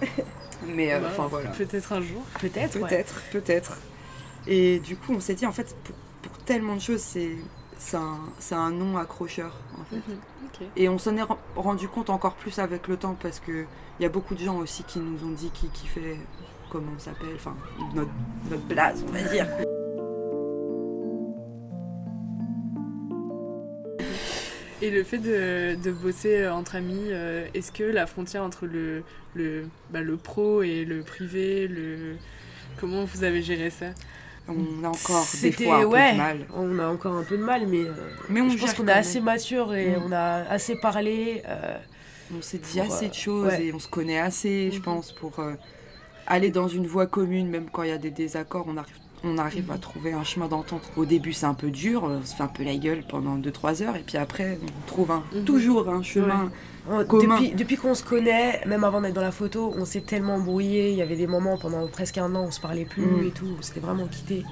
Mais euh, enfin, voilà. Peut-être un jour. Peut-être. ouais. Peut-être, peut-être. Et du coup, on s'est dit, en fait, pour, pour tellement de choses, c'est c'est un, c'est un nom accrocheur, en fait. Ok. Et on s'en est ren- rendu compte encore plus avec le temps parce que il y a beaucoup de gens aussi qui nous ont dit qui kiffait comment on s'appelle, enfin notre, notre blaze, on va dire. Et le fait de, de bosser entre amis, euh, est-ce que la frontière entre le, le, bah, le pro et le privé, le... comment vous avez géré ça? On a encore des fois un ouais, peu de mal. On a encore un peu de mal, mais, euh, Mais on je pense qu'on est assez mature et Mm. on a assez parlé. euh, On s'est dit pour, assez euh, de choses ouais. et on se connaît assez, je Mhm. pense, pour euh, aller dans une voie commune, même quand il y a des désaccords, on arrive, on arrive à trouver un chemin d'entente. Au début, c'est un peu dur, on se fait un peu la gueule pendant 2-3 heures, et puis après, on trouve un, Mhm. toujours un chemin. Commun. depuis depuis qu'on se connaît, même avant d'être dans la photo, on s'est tellement embrouillé. Il y avait des moments pendant presque un an, on se parlait plus Mm. et tout. On s'était vraiment quitté.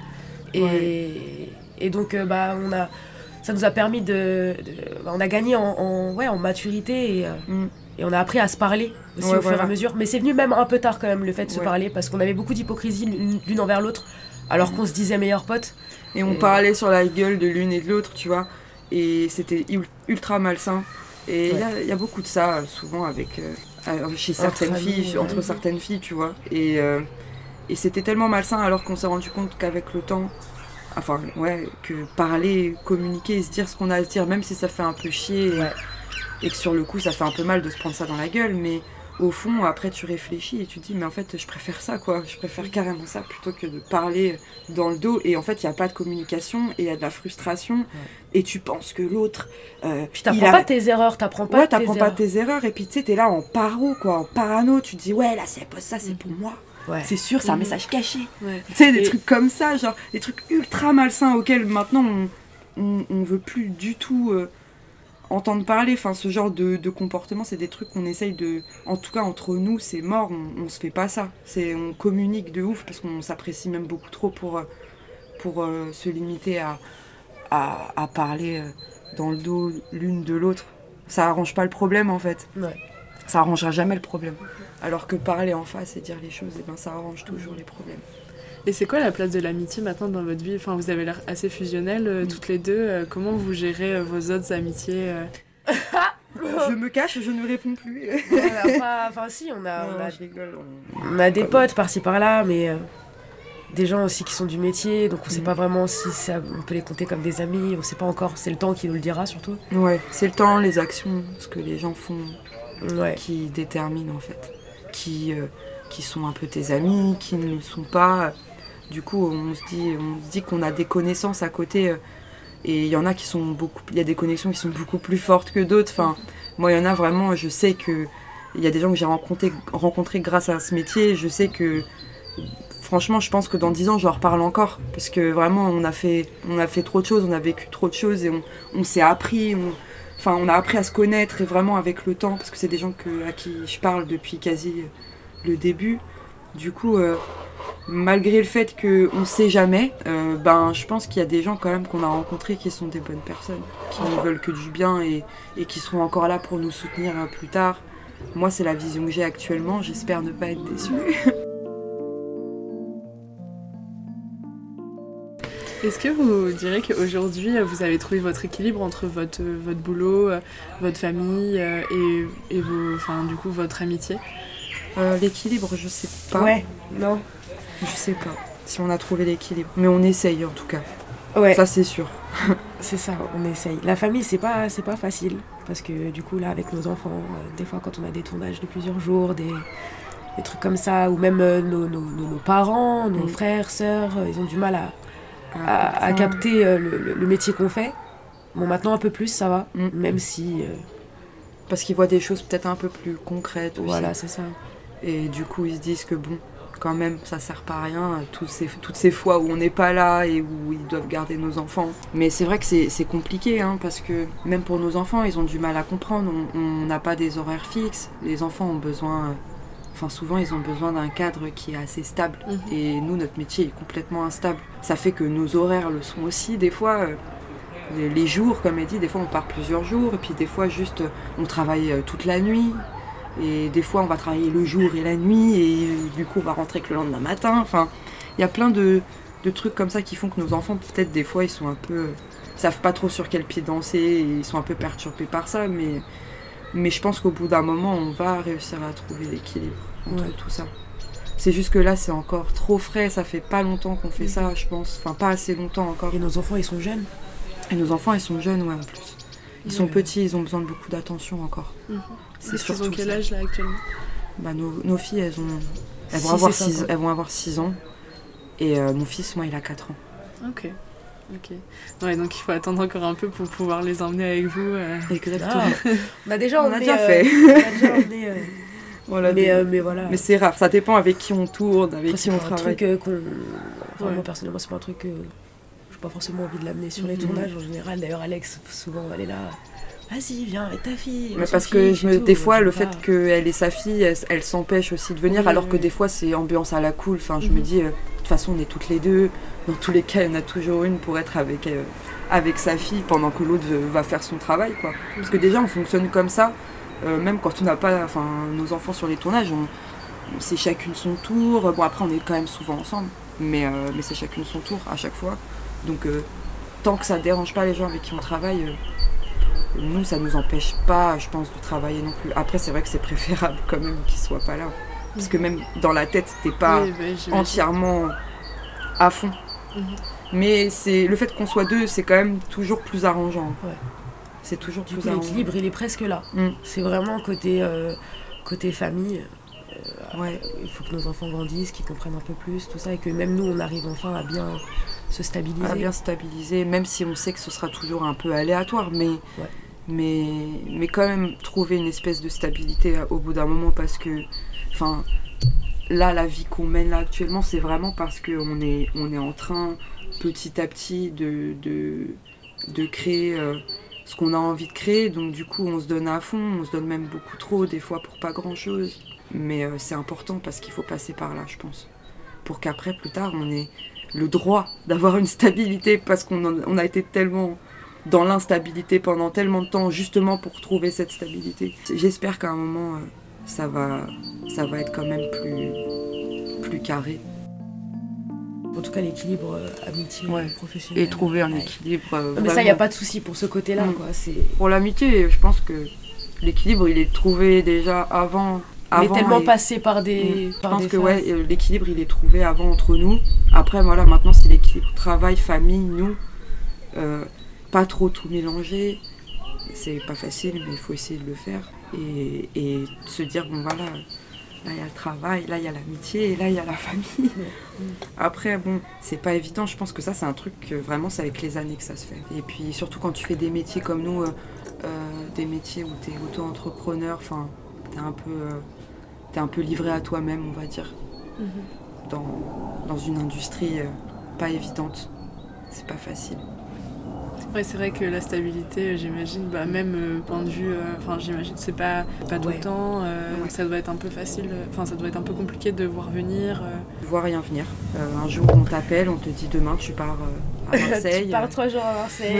Et, Ouais. et donc, euh, bah, on a, ça nous a permis de. de- bah, on a gagné en, en- ouais, en maturité et, euh, Mm. Et on a appris à se parler aussi Ouais, au fur et à mesure. Mais c'est venu même un peu tard quand même le fait de se Ouais. parler parce qu'on avait beaucoup d'hypocrisie l'une envers l'autre alors qu'on se disait meilleurs potes. Et on Et- parlait sur la gueule de l'une et de l'autre, tu vois. Et c'était ul- ultra malsain. Et il y a- il y, a beaucoup de ça, souvent, avec, euh, euh, chez certaines filles, entre certaines filles, tu vois. Et, euh, et c'était tellement malsain alors qu'on s'est rendu compte qu'avec le temps, enfin, ouais, que parler, communiquer et se dire ce qu'on a à se dire, même si ça fait un peu chier, et-. Et, que sur le coup, ça fait un peu mal de se prendre ça dans la gueule, mais au fond, après, tu réfléchis et tu te dis, mais en fait, je préfère ça, quoi. Je préfère carrément ça plutôt que de parler dans le dos. Et en fait, il n'y a pas de communication et il y a de la frustration. Et tu penses que l'autre. euh, Puis il t'apprends a- pas tes erreurs, t'apprends pas Ouais, tes pas tes erreurs. Et puis, tu sais, t'es là en paro, quoi, en parano. Tu te dis, ouais, là, si elle pose ça, c'est pour moi. Ouais. C'est sûr, c'est un Mhm. message caché. Ouais. Tu sais, des Et- trucs comme ça, genre des trucs ultra malsains auxquels maintenant on, on, on veut plus du tout euh, entendre parler. Enfin, ce genre de, de comportement, c'est des trucs qu'on essaye de. En tout cas, entre nous, c'est mort, on, on se fait pas ça. C'est, on communique de ouf parce qu'on s'apprécie même beaucoup trop pour, euh, pour euh, se limiter à, à, à parler euh, dans le dos l'une de l'autre. Ça arrange pas le problème en fait. Ouais. Ça arrangera jamais le problème. Alors que parler en face et dire les choses, eh ben, ça arrange toujours les problèmes. Et c'est quoi la place de l'amitié maintenant dans votre vie? Enfin, vous avez l'air assez fusionnelles euh, toutes les deux. Euh, comment vous gérez euh, vos autres amitiés euh? Je me cache, je ne réponds plus. On a pas- Enfin, si, on a, on a, je rigole. on- on a des potes par-ci par-là, mais euh, des gens aussi qui sont du métier, donc on sait Mhm. pas vraiment si ça, on peut les compter comme des amis, on sait pas encore. C'est le temps qui nous le dira surtout. Ouais, c'est le temps, les actions, ce que les gens font Ouais. qui déterminent en fait. Qui, euh, qui sont un peu tes amis, qui ne le sont pas. Du coup, on se dit, qu'on a des connaissances à côté. euh, et il y en a qui sont beaucoup. Des connexions qui sont beaucoup plus fortes que d'autres. Enfin, moi, il y en a vraiment, je sais que. Il y a des gens que j'ai rencontrés, grâce à ce métier. Je sais que. Franchement, je pense que dans 10 ans, je leur parle encore. Parce que vraiment, on a fait, trop de choses, on a vécu trop de choses et on, s'est appris. Enfin, on a appris à se connaître et vraiment avec le temps, parce que c'est des gens à qui je parle depuis quasi le début. Du coup, euh, malgré le fait qu'on ne sait jamais, euh, ben, je pense qu'il y a des gens quand même qu'on a rencontrés qui sont des bonnes personnes, qui ne veulent que du bien et, et qui seront encore là pour nous soutenir euh, plus tard. Moi, c'est la vision que j'ai actuellement. J'espère ne pas être déçue. Est-ce que vous direz qu'aujourd'hui, euh, vous avez trouvé votre équilibre entre votre, votre boulot, votre famille et, et vos, enfin, du coup, votre amitié? Euh, L'équilibre, je sais pas. Ouais, non. Je sais pas si on a trouvé l'équilibre. Mais on essaye en tout cas. Ouais, Ça, c'est sûr. c'est ça, on essaye. La famille, c'est pas, c'est pas facile, parce que du coup, là, avec nos enfants, euh, des fois, quand on a des tournages de plusieurs jours, des, des trucs comme ça, ou même euh, nos, nos, nos- nos parents, nos Mm. frères, sœurs, euh, ils ont du mal à, à, à capter le, le- le métier qu'on fait. Bon, maintenant un peu plus, ça va. Mm. Même si. Parce qu'ils voient des choses peut-être un peu plus concrètes aussi. voilà, c'est ça. Et du coup, ils se disent que bon, quand même, ça sert pas à rien, tous ces, toutes ces fois où on n'est pas là et où ils doivent garder nos enfants. Mais c'est vrai que c'est compliqué, hein, parce que même pour nos enfants, ils ont du mal à comprendre. On- n'a pas des horaires fixes. Les enfants ont besoin. euh, Enfin, souvent, ils ont besoin d'un cadre qui est assez stable. Mhm. Et nous, notre métier est complètement instable. Ça fait que nos horaires le sont aussi. Des fois, euh, les- jours, comme elle dit, des fois, on part plusieurs jours. Et puis, des fois, juste, euh, on travaille euh, toute la nuit. Et des fois, on va travailler le jour et la nuit, et du coup, on va rentrer que le lendemain matin. Enfin, il y a plein de, de trucs comme ça qui font que nos enfants, peut-être des fois, ils sont un peu. savent pas trop sur quel pied danser, et ils sont un peu perturbés par ça, mais, mais je pense qu'au bout d'un moment, on va réussir à trouver l'équilibre entre Ouais. tout ça. C'est juste que là, c'est encore trop frais, ça fait pas longtemps qu'on fait ça, je pense. Enfin, pas assez longtemps encore. Et nos enfants, ils sont jeunes? Et nos enfants, ils sont jeunes, ouais, en plus. Ils sont Ouais. petits, ils ont besoin de beaucoup d'attention encore. Mhm. C'est Ils ont surtout quel âge là actuellement? Bah, nos, nos filles, elles, ont, elles, Six vont avoir et cinq 6, ans. elles vont avoir 6 ans. Et euh, mon fils, moi, il a 4 ans. Ok. Ok. Ouais, donc il faut attendre encore un peu pour pouvoir les emmener avec vous. euh. Exactement. Ah, on a déjà On a déjà euh, fait. on a déjà emmené, euh, Voilà, mais, des- euh, mais voilà. Mais c'est rare, ça dépend avec qui on tourne, avec qui c'est on pas un travaille. truc euh, qu'on. Enfin, Ouais. moi, personnellement, c'est pas un truc pas forcément envie de l'amener sur les Mhm. tournages en général. D'ailleurs, Alex, souvent, elle est là. Vas-y, viens avec ta fille. Mais parce que je me, des fois, le fait qu'elle et sa fille, elle, elle s'empêche aussi de venir, Oui, alors oui, que des fois, c'est ambiance à la cool. Enfin, je Mhm. me dis, euh, de toute façon, on est toutes les deux. Dans tous les cas, il y en a toujours une pour être avec, euh, avec sa fille pendant que l'autre va faire son travail. Quoi. Parce que déjà, on fonctionne comme ça, euh, même quand on n'a pas enfin, nos enfants sur les tournages, on, c'est chacune son tour. Bon, après, on est quand même souvent ensemble, mais, euh, mais c'est chacune son tour à chaque fois. Donc, euh, tant que ça dérange pas les gens avec qui on travaille, euh, nous, ça nous empêche pas, je pense, de travailler non plus. Après, c'est vrai que c'est préférable quand même qu'ils soient pas là. Parce que même dans la tête, t'es pas Oui, bah, entièrement à fond. Mhm. Mais c'est le fait qu'on soit deux, c'est quand même toujours plus arrangeant. Ouais. C'est toujours Du plus coup, arrangeant. l'équilibre, il est presque là. Mm. C'est vraiment côté, euh, côté famille. Ouais. Il faut que nos enfants grandissent, qu'ils comprennent un peu plus, tout ça, et que même nous, on arrive enfin à bien se stabiliser. à bien stabiliser, même si on sait que ce sera toujours un peu aléatoire, mais, mais, mais quand même trouver une espèce de stabilité au bout d'un moment parce que, enfin, là, la vie qu'on mène là actuellement, c'est vraiment parce qu'on est, on est en train petit à petit de, de, de créer euh, ce qu'on a envie de créer, donc du coup, on se donne à fond, on se donne même beaucoup trop, des fois pour pas grand chose, mais euh, c'est important parce qu'il faut passer par là, je pense, pour qu'après, plus tard, on ait le droit d'avoir une stabilité parce qu'on a été tellement dans l'instabilité pendant tellement de temps justement pour trouver cette stabilité. J'espère qu'à un moment euh, ça va ça va être quand même plus plus carré En tout cas, l'équilibre euh, amitié Ouais. professionnel. et trouver un Ouais. équilibre euh, mais ça, il n'y a pas de souci pour ce côté-là, Mm. quoi. C'est... pour l'amitié, je pense que l'équilibre il est trouvé déjà avant On est avant tellement et- passé par des. Mm. Je par pense des que phases. ouais, euh, l'équilibre il est trouvé avant entre nous. Après voilà, maintenant c'est l'équilibre travail, famille, nous. Euh, pas trop tout mélanger. C'est pas facile, mais il faut essayer de le faire. Et, et se dire, bon voilà, là il y a le travail, là il y a l'amitié, et là il y a la famille. Après, bon, c'est pas évident. Je pense que ça c'est un truc, que vraiment c'est avec les années que ça se fait. Et puis surtout quand tu fais des métiers comme nous, euh, euh, des métiers où tu es auto-entrepreneur, enfin, t'es un peu... euh, t'es un peu livré à toi-même, on va dire, Mhm. dans, dans une industrie euh, pas évidente. C'est pas facile. Ouais, c'est vrai que la stabilité, euh, j'imagine, bah, même euh, point de vue, euh, enfin, j'imagine, c'est pas, pas tout Ouais. le temps, euh, Ouais. ça doit être un peu facile, euh, enfin, ça doit être un peu compliqué de voir venir. euh. Vois rien venir. Euh, un jour, on t'appelle, on te dit demain, tu pars euh, à Marseille. tu pars trois jours à Marseille.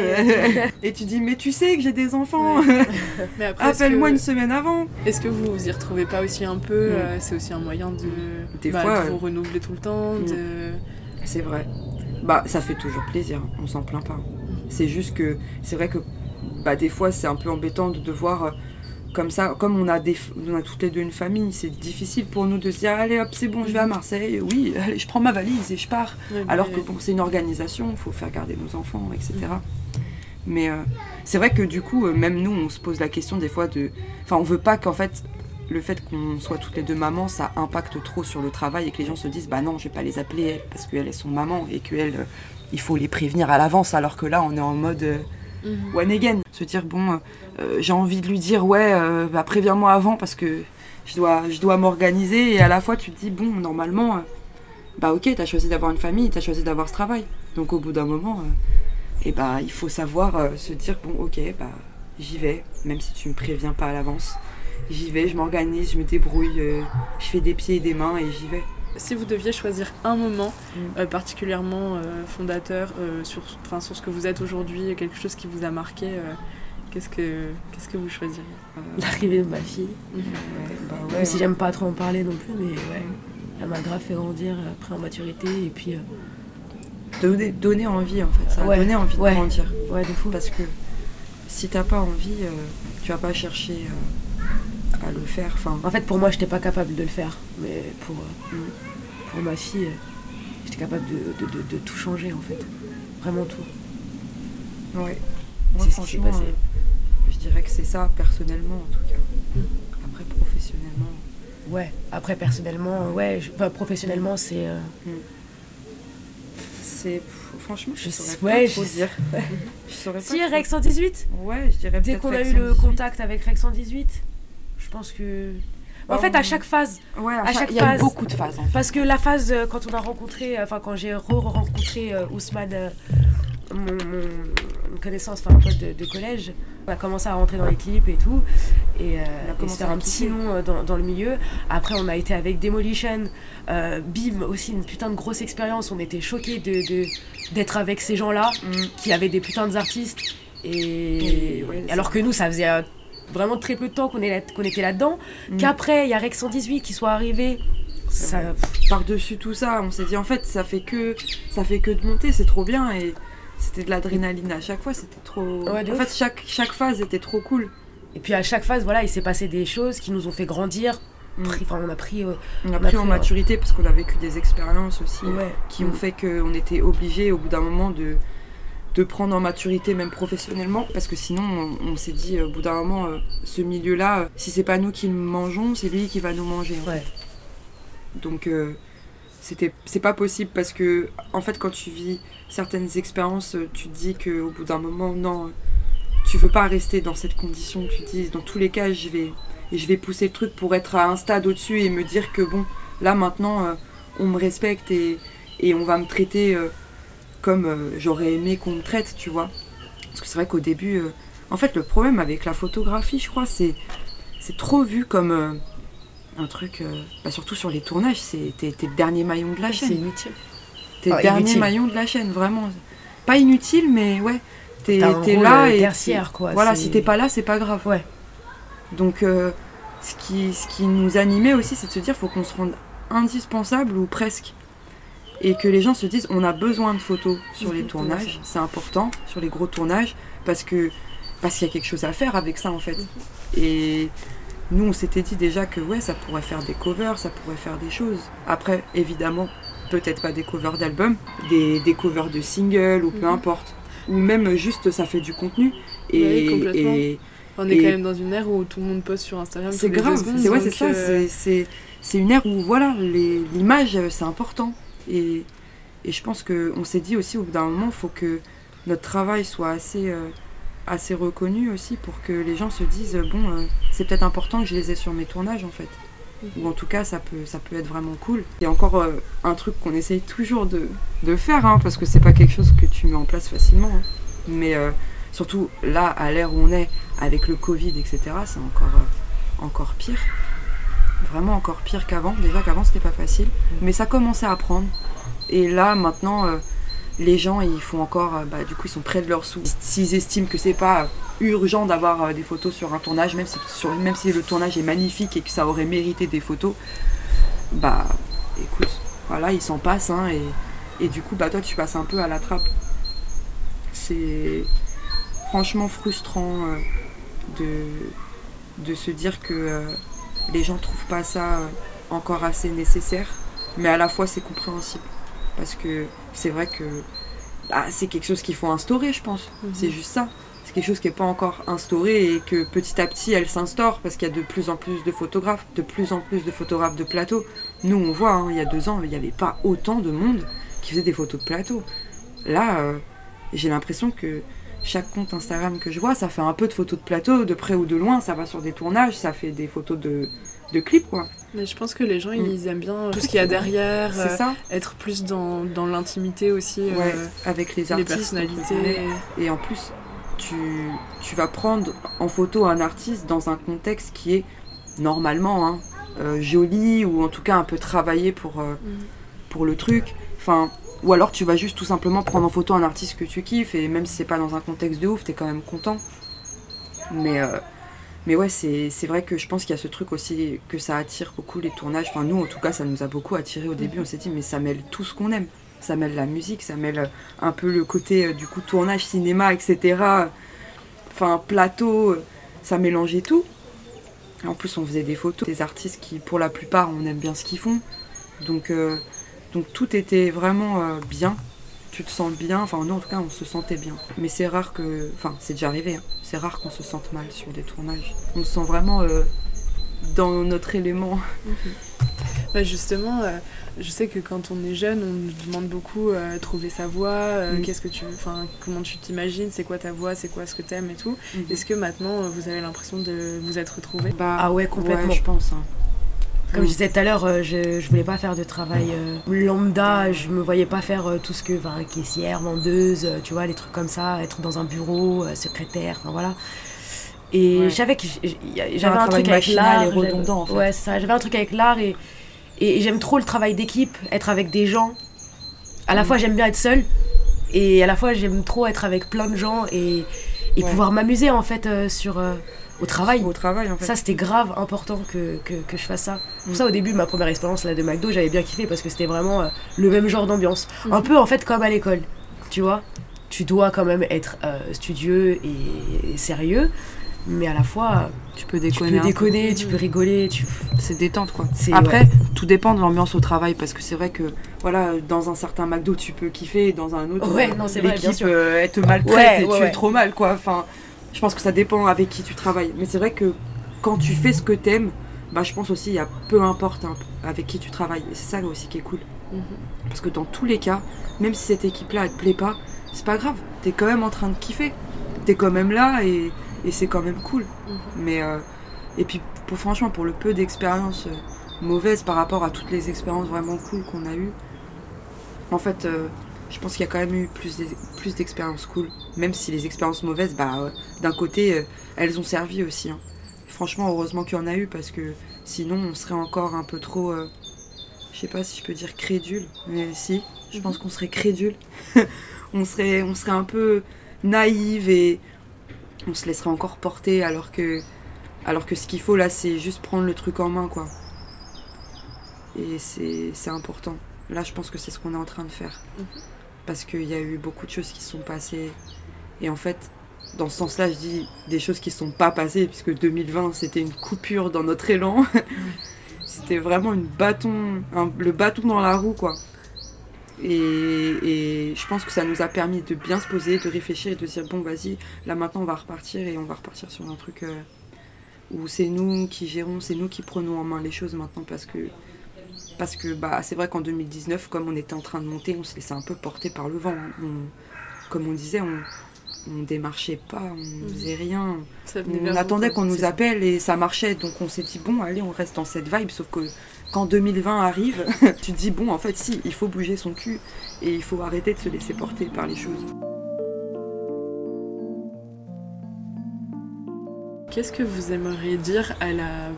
Et tu dis, mais tu sais que j'ai des enfants, Mais après, est-ce appelle-moi que- une semaine avant. Est-ce que vous vous y retrouvez pas aussi un peu Mm. euh, C'est aussi un moyen de, Des bah, fois, de vous euh, renouveler tout le temps. Mm. De... C'est vrai. Bah, ça fait toujours plaisir, on s'en plaint pas. C'est juste que c'est vrai que bah, des fois, c'est un peu embêtant de devoir. Comme ça, comme on a, des, on a toutes les deux une famille, c'est difficile pour nous de se dire allez hop c'est bon je vais à Marseille, oui allez je prends ma valise et je pars. Alors que bon, c'est une organisation, il faut faire garder nos enfants, etc. Mais euh, c'est vrai que du coup, euh, même nous, on se pose la question des fois de. Enfin, on veut pas qu'en fait, le fait qu'on soit toutes les deux mamans, ça impacte trop sur le travail et que les gens se disent bah non, je vais pas les appeler elles, parce qu'elles elles sont mamans et qu'elles, euh, il faut les prévenir à l'avance, alors que là, on est en mode euh, Mhm. one again. Se dire, bon, euh, euh, j'ai envie de lui dire, ouais, euh, bah, préviens-moi avant parce que je dois, je dois m'organiser. Et à la fois, tu te dis, bon, normalement, bah ok, t'as choisi d'avoir une famille, t'as choisi d'avoir ce travail. Donc au bout d'un moment, et bah, il faut savoir se dire, bon, ok, bah, j'y vais, même si tu me préviens pas à l'avance. J'y vais, je m'organise, je me débrouille, je fais des pieds et des mains et j'y vais. Si vous deviez choisir un moment Mm. euh, particulièrement euh, fondateur euh, sur, enfin, sur ce que vous êtes aujourd'hui, quelque chose qui vous a marqué, euh, qu'est-ce que qu'est-ce que vous choisiriez Euh, L'arrivée de ma fille. Mhm. ouais, bah ouais, Même si j'aime pas trop en parler non plus, mais ouais. Elle m'a grave fait grandir après en maturité et puis. euh, donner, donner envie en fait, ça Ouais, a donné envie ouais. de grandir. ouais, de fou. Parce que si t'as pas envie, euh, tu vas pas chercher euh, à le faire. Enfin, En fait, pour moi, j'étais pas capable de le faire. Mais pour, euh, pour ma fille, euh, j'étais capable de, de- de- de tout changer en fait. Vraiment tout. ouais. Moi, C'est ce qui s'est passé. euh, je dirais que c'est ça personnellement en tout cas. Après, professionnellement. Ouais. Après, personnellement, ouais. je- enfin, professionnellement, c'est. euh, C'est. Franchement, je Je saurais pas ouais, trop je dire. je saurais pas. Si, trop. Rex 118 Ouais, je dirais Dès qu'on a eu le 118. contact avec Rex 118, je pense que. En fait, à chaque phase, Ouais, à, à chaque, chaque il y a phase. beaucoup de phases en fait. Parce que la phase, euh, quand on a rencontré, euh, enfin, quand j'ai re-rencontré euh, Ousmane, mon, connaissance, enfin, pote de, de collège, on a commencé à rentrer dans les clips et tout, et, euh, On a et commencé se faire un petit nom dans, dans le milieu. Après, on a été avec Demolition, euh, Bim, aussi une putain de grosse expérience. On était choqués de, d'être avec ces gens-là, Mm. qui avaient des putains d'artistes. Et, Et ouais, alors que nous, ça faisait vraiment très peu de temps qu'on, là- était là-dedans. Mm. Qu'après, il y a Rex 118 qui soit arrivé. Ça, par-dessus tout ça, on s'est dit en fait ça fait que ça fait que de monter, c'est trop bien et c'était de l'adrénaline à chaque fois, c'était trop. Ouais, en fait chaque chaque phase était trop cool. Et puis à chaque phase, voilà, il s'est passé des choses qui nous ont fait grandir. Mm. Pris- Enfin, on a pris. euh, On a On pris a en maturité parce qu'on a vécu des expériences aussi ouais. qui Mm. ont fait qu'on était obligé au bout d'un moment de de prendre en maturité même professionnellement parce que sinon on, on s'est dit euh, au bout d'un moment euh, ce milieu là si c'est pas nous qui le mangeons c'est lui qui va nous manger en Ouais. Donc euh, c'était c'est pas possible parce que en fait quand tu vis certaines expériences, euh, tu te dis que au bout d'un moment non, euh, tu veux pas rester dans cette condition, tu te dis dans tous les cas, je vais je vais pousser le truc pour être à un stade au-dessus et me dire que bon, là maintenant euh, on me respecte et, et on va me traiter euh, comme euh, j'aurais aimé qu'on me traite, tu vois. Parce que c'est vrai qu'au début euh, en fait le problème avec la photographie, je crois, c'est c'est trop vu comme euh, un truc, euh, bah, surtout sur les tournages, c'est t'es t'es le dernier maillon de la C'est chaîne. inutile. T'es le Ah, dernier inutile. maillon de la chaîne, vraiment. Pas inutile, mais ouais. T'es T'as un t'es rôle, là et. tertiaire, quoi. Voilà, c'est- si t'es pas là, c'est pas grave. Ouais. Donc, euh, ce, qui, ce qui nous animait aussi, c'est de se dire faut qu'on se rende indispensable ou presque. Et que les gens se disent on a besoin de photos sur les tournages, c'est important, sur les gros tournages, parce que parce qu'il y a quelque chose à faire avec ça en fait. Et nous, on s'était dit déjà que ouais, ça pourrait faire des covers, ça pourrait faire des choses. Après, évidemment, peut-être pas des covers d'albums, des, des covers de singles ou peu Mhm. importe. Ou même juste ça fait du contenu. Oui, Et, On est Et- quand même dans une ère où tout le monde poste sur Instagram. c'est grave, c'est ouais, ça, euh, c'est- une ère où voilà, l'image euh, c'est important. Et, et je pense qu'on s'est dit aussi au bout d'un moment, il faut que notre travail soit assez, euh, assez reconnu aussi pour que les gens se disent euh, bon, euh, c'est peut-être important que je les ai sur mes tournages en fait. Ou en tout cas, ça peut, ça peut être vraiment cool. Il y a encore euh, un truc qu'on essaye toujours de, de faire, hein, parce que c'est pas quelque chose que tu mets en place facilement. hein. Mais surtout là, à l'ère où on est, avec le Covid, etc., c'est encore, encore pire. Vraiment encore pire qu'avant. Déjà qu'avant, c'était pas facile. Mais ça commençait à prendre. Et là, maintenant, euh, les gens, ils font encore. euh, bah, du coup, ils sont près de leurs sous. S'ils estiment que c'est pas urgent d'avoir euh, des photos sur un tournage, même si, sur- même si le tournage est magnifique et que ça aurait mérité des photos, bah écoute, voilà, ils s'en passent. hein, et, et du coup, bah toi, tu passes un peu à la trappe. C'est franchement frustrant de, de se dire que les gens trouvent pas ça euh, encore assez nécessaire, mais à la fois c'est compréhensible. Parce que c'est vrai que bah, c'est quelque chose qu'il faut instaurer, je pense. Mhm. C'est juste ça. C'est quelque chose qui n'est pas encore instauré et que petit à petit elle s'instaure parce qu'il y a de plus en plus de photographes, de plus en plus de photographes de plateau. Nous on voit, hein, il y a deux ans, il n'y avait pas autant de monde qui faisait des photos de plateau. Là, euh, j'ai l'impression que chaque compte Instagram que je vois, ça fait un peu de photos de plateau, de près ou de loin, ça va sur des tournages, ça fait des photos de, de clips, quoi. Mais je pense que les gens, Mm. ils aiment bien tout ce qu'il y a derrière, C'est euh, ça être plus dans, dans l'intimité aussi, euh, Ouais, avec les les artistes. entre personnalités. Et en plus, tu, tu vas prendre en photo un artiste dans un contexte qui est normalement hein, euh, joli ou en tout cas un peu travaillé pour, euh, Mm. pour le truc. Enfin, ou alors tu vas juste tout simplement prendre en photo un artiste que tu kiffes et même si c'est pas dans un contexte de ouf, t'es quand même content. Mais, euh, mais ouais, c'est c'est vrai que je pense qu'il y a ce truc aussi que ça attire beaucoup les tournages. Enfin, nous en tout cas, ça nous a beaucoup attiré au début. On s'est dit, mais ça mêle tout ce qu'on aime. Ça mêle la musique, ça mêle euh, un peu le côté euh, du coup tournage, cinéma, etc. Enfin, plateau, ça mélangeait tout. En plus, on faisait des photos des artistes qui, pour la plupart, on aime bien ce qu'ils font. Donc, euh, donc tout était vraiment euh, bien. Tu te sens bien. Enfin, nous, en tout cas, on se sentait bien. Mais c'est rare que. Enfin, c'est déjà arrivé. hein. C'est rare qu'on se sente mal sur des tournages. On se sent vraiment euh, dans notre élément. Bah, justement, euh, je sais que quand on est jeune, on nous demande beaucoup euh, trouver sa voix, euh, Mm. qu'est-ce que tu, enfin, comment tu t'imagines, c'est quoi ta voix, c'est quoi ce que t'aimes et tout. Mhm. Est-ce que maintenant vous avez l'impression de vous être retrouvé Bah, Ah ouais, complètement. Ouais, je pense. hein. Comme Mm. je disais tout à l'heure, euh, je, je voulais pas faire de travail euh, lambda, je me voyais pas faire euh, tout ce que, enfin, caissière, vendeuse, euh, tu vois, les trucs comme ça, être dans un bureau, secrétaire, enfin voilà. Et Ouais. je savais que j'avais un, truc avec l'art. et j'avais- redondant, en fait. Ouais, ça, j'avais un truc avec l'art et, et j'aime trop le travail d'équipe, être avec des gens. À la Mm. fois, j'aime bien être seule et à la fois, j'aime trop être avec plein de gens et, et Ouais. pouvoir m'amuser en fait sur, au travail. Au travail, en fait. Ça, c'était grave important que, que, que je fasse ça. Pour Mm. ça, au début, ma première expérience là, de McDo, j'avais bien kiffé parce que c'était vraiment euh, le même genre d'ambiance. Mhm. Un peu, en fait, comme à l'école. Tu vois Tu dois quand même être euh, studieux et, et sérieux, mais à la fois, tu peux tu déconner. peux un peu. déconner, tu peux rigoler. Tu... C'est détente quoi. C'est- Après, ouais. tout dépend de l'ambiance au travail parce que c'est vrai que voilà, dans un certain McDo tu peux kiffer et dans un autre Ouais, non, c'est vrai, bien sûr. euh, elle te maltraite Ouais, et ouais, tu ouais. es trop mal quoi. Enfin, je pense que ça dépend avec qui tu travailles. Mais c'est vrai que quand tu fais ce que t'aimes, bah je pense aussi il y a peu importe hein, avec qui tu travailles. Et c'est ça aussi qui est cool. Mhm. Parce que dans tous les cas, même si cette équipe-là elle te plaît pas, c'est pas grave. T'es quand même en train de kiffer. T'es quand même là et, et c'est quand même cool. Mhm. Mais euh, et puis pour franchement pour le peu d'expériences euh, mauvaises par rapport à toutes les expériences vraiment cool qu'on a eues, en fait euh, je pense qu'il y a quand même eu plus d'ex- plus d'expériences cool. Même si les expériences mauvaises, bah euh, d'un côté euh, elles ont servi aussi. hein. Franchement heureusement qu'il y en a eu parce que sinon on serait encore un peu trop, euh, je sais pas si je peux dire crédule, mais si, je pense qu'on serait crédule. on serait on serait un peu naïve et on se laisserait encore porter alors que alors que ce qu'il faut là c'est juste prendre le truc en main quoi et c'est c'est important là je pense que c'est ce qu'on est en train de faire Mhm. Parce qu'il y a eu beaucoup de choses qui sont passées. Et en fait dans ce sens là je dis des choses qui ne sont pas passées puisque 2020 c'était une coupure dans notre élan. C'était vraiment une bâton le bâton dans la roue quoi. Et, je pense que ça nous a permis de bien se poser, de réfléchir et de dire bon vas-y, là maintenant on va repartir et on va repartir sur un truc euh, où c'est nous qui gérons, c'est nous qui prenons en main les choses maintenant parce que parce que bah c'est vrai qu'en 2019 comme on était en train de monter, on se laissait un peu porter par le vent. On- comme on disait, on on démarchait pas, on faisait rien. Ça venait On attendait qu'on nous appelle et ça marchait, donc on s'est dit bon allez on reste dans cette vibe, sauf que quand 2020 arrive, tu te dis bon en fait si, il faut bouger son cul et il faut arrêter de se laisser porter par les choses. Qu'est-ce que vous aimeriez dire à la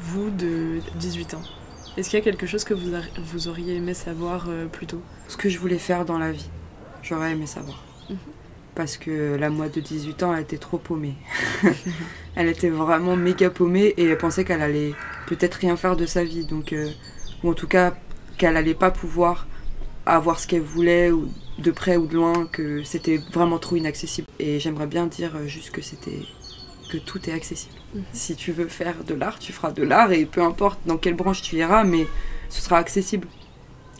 vous de 18 ans? Est-ce qu'il y a quelque chose que vous, a- vous auriez aimé savoir euh, plus tôt? Ce que je voulais faire dans la vie, j'aurais aimé savoir. Mhm. Parce que la moi de 18 ans, elle était trop paumée. elle était vraiment méga paumée et elle pensait qu'elle allait peut-être rien faire de sa vie. Donc, euh, ou en tout cas, qu'elle allait pas pouvoir avoir ce qu'elle voulait, ou de près ou de loin, que c'était vraiment trop inaccessible. Et j'aimerais bien dire euh, juste que c'était que tout est accessible. Mhm. Si tu veux faire de l'art, tu feras de l'art et peu importe dans quelle branche tu iras, mais ce sera accessible.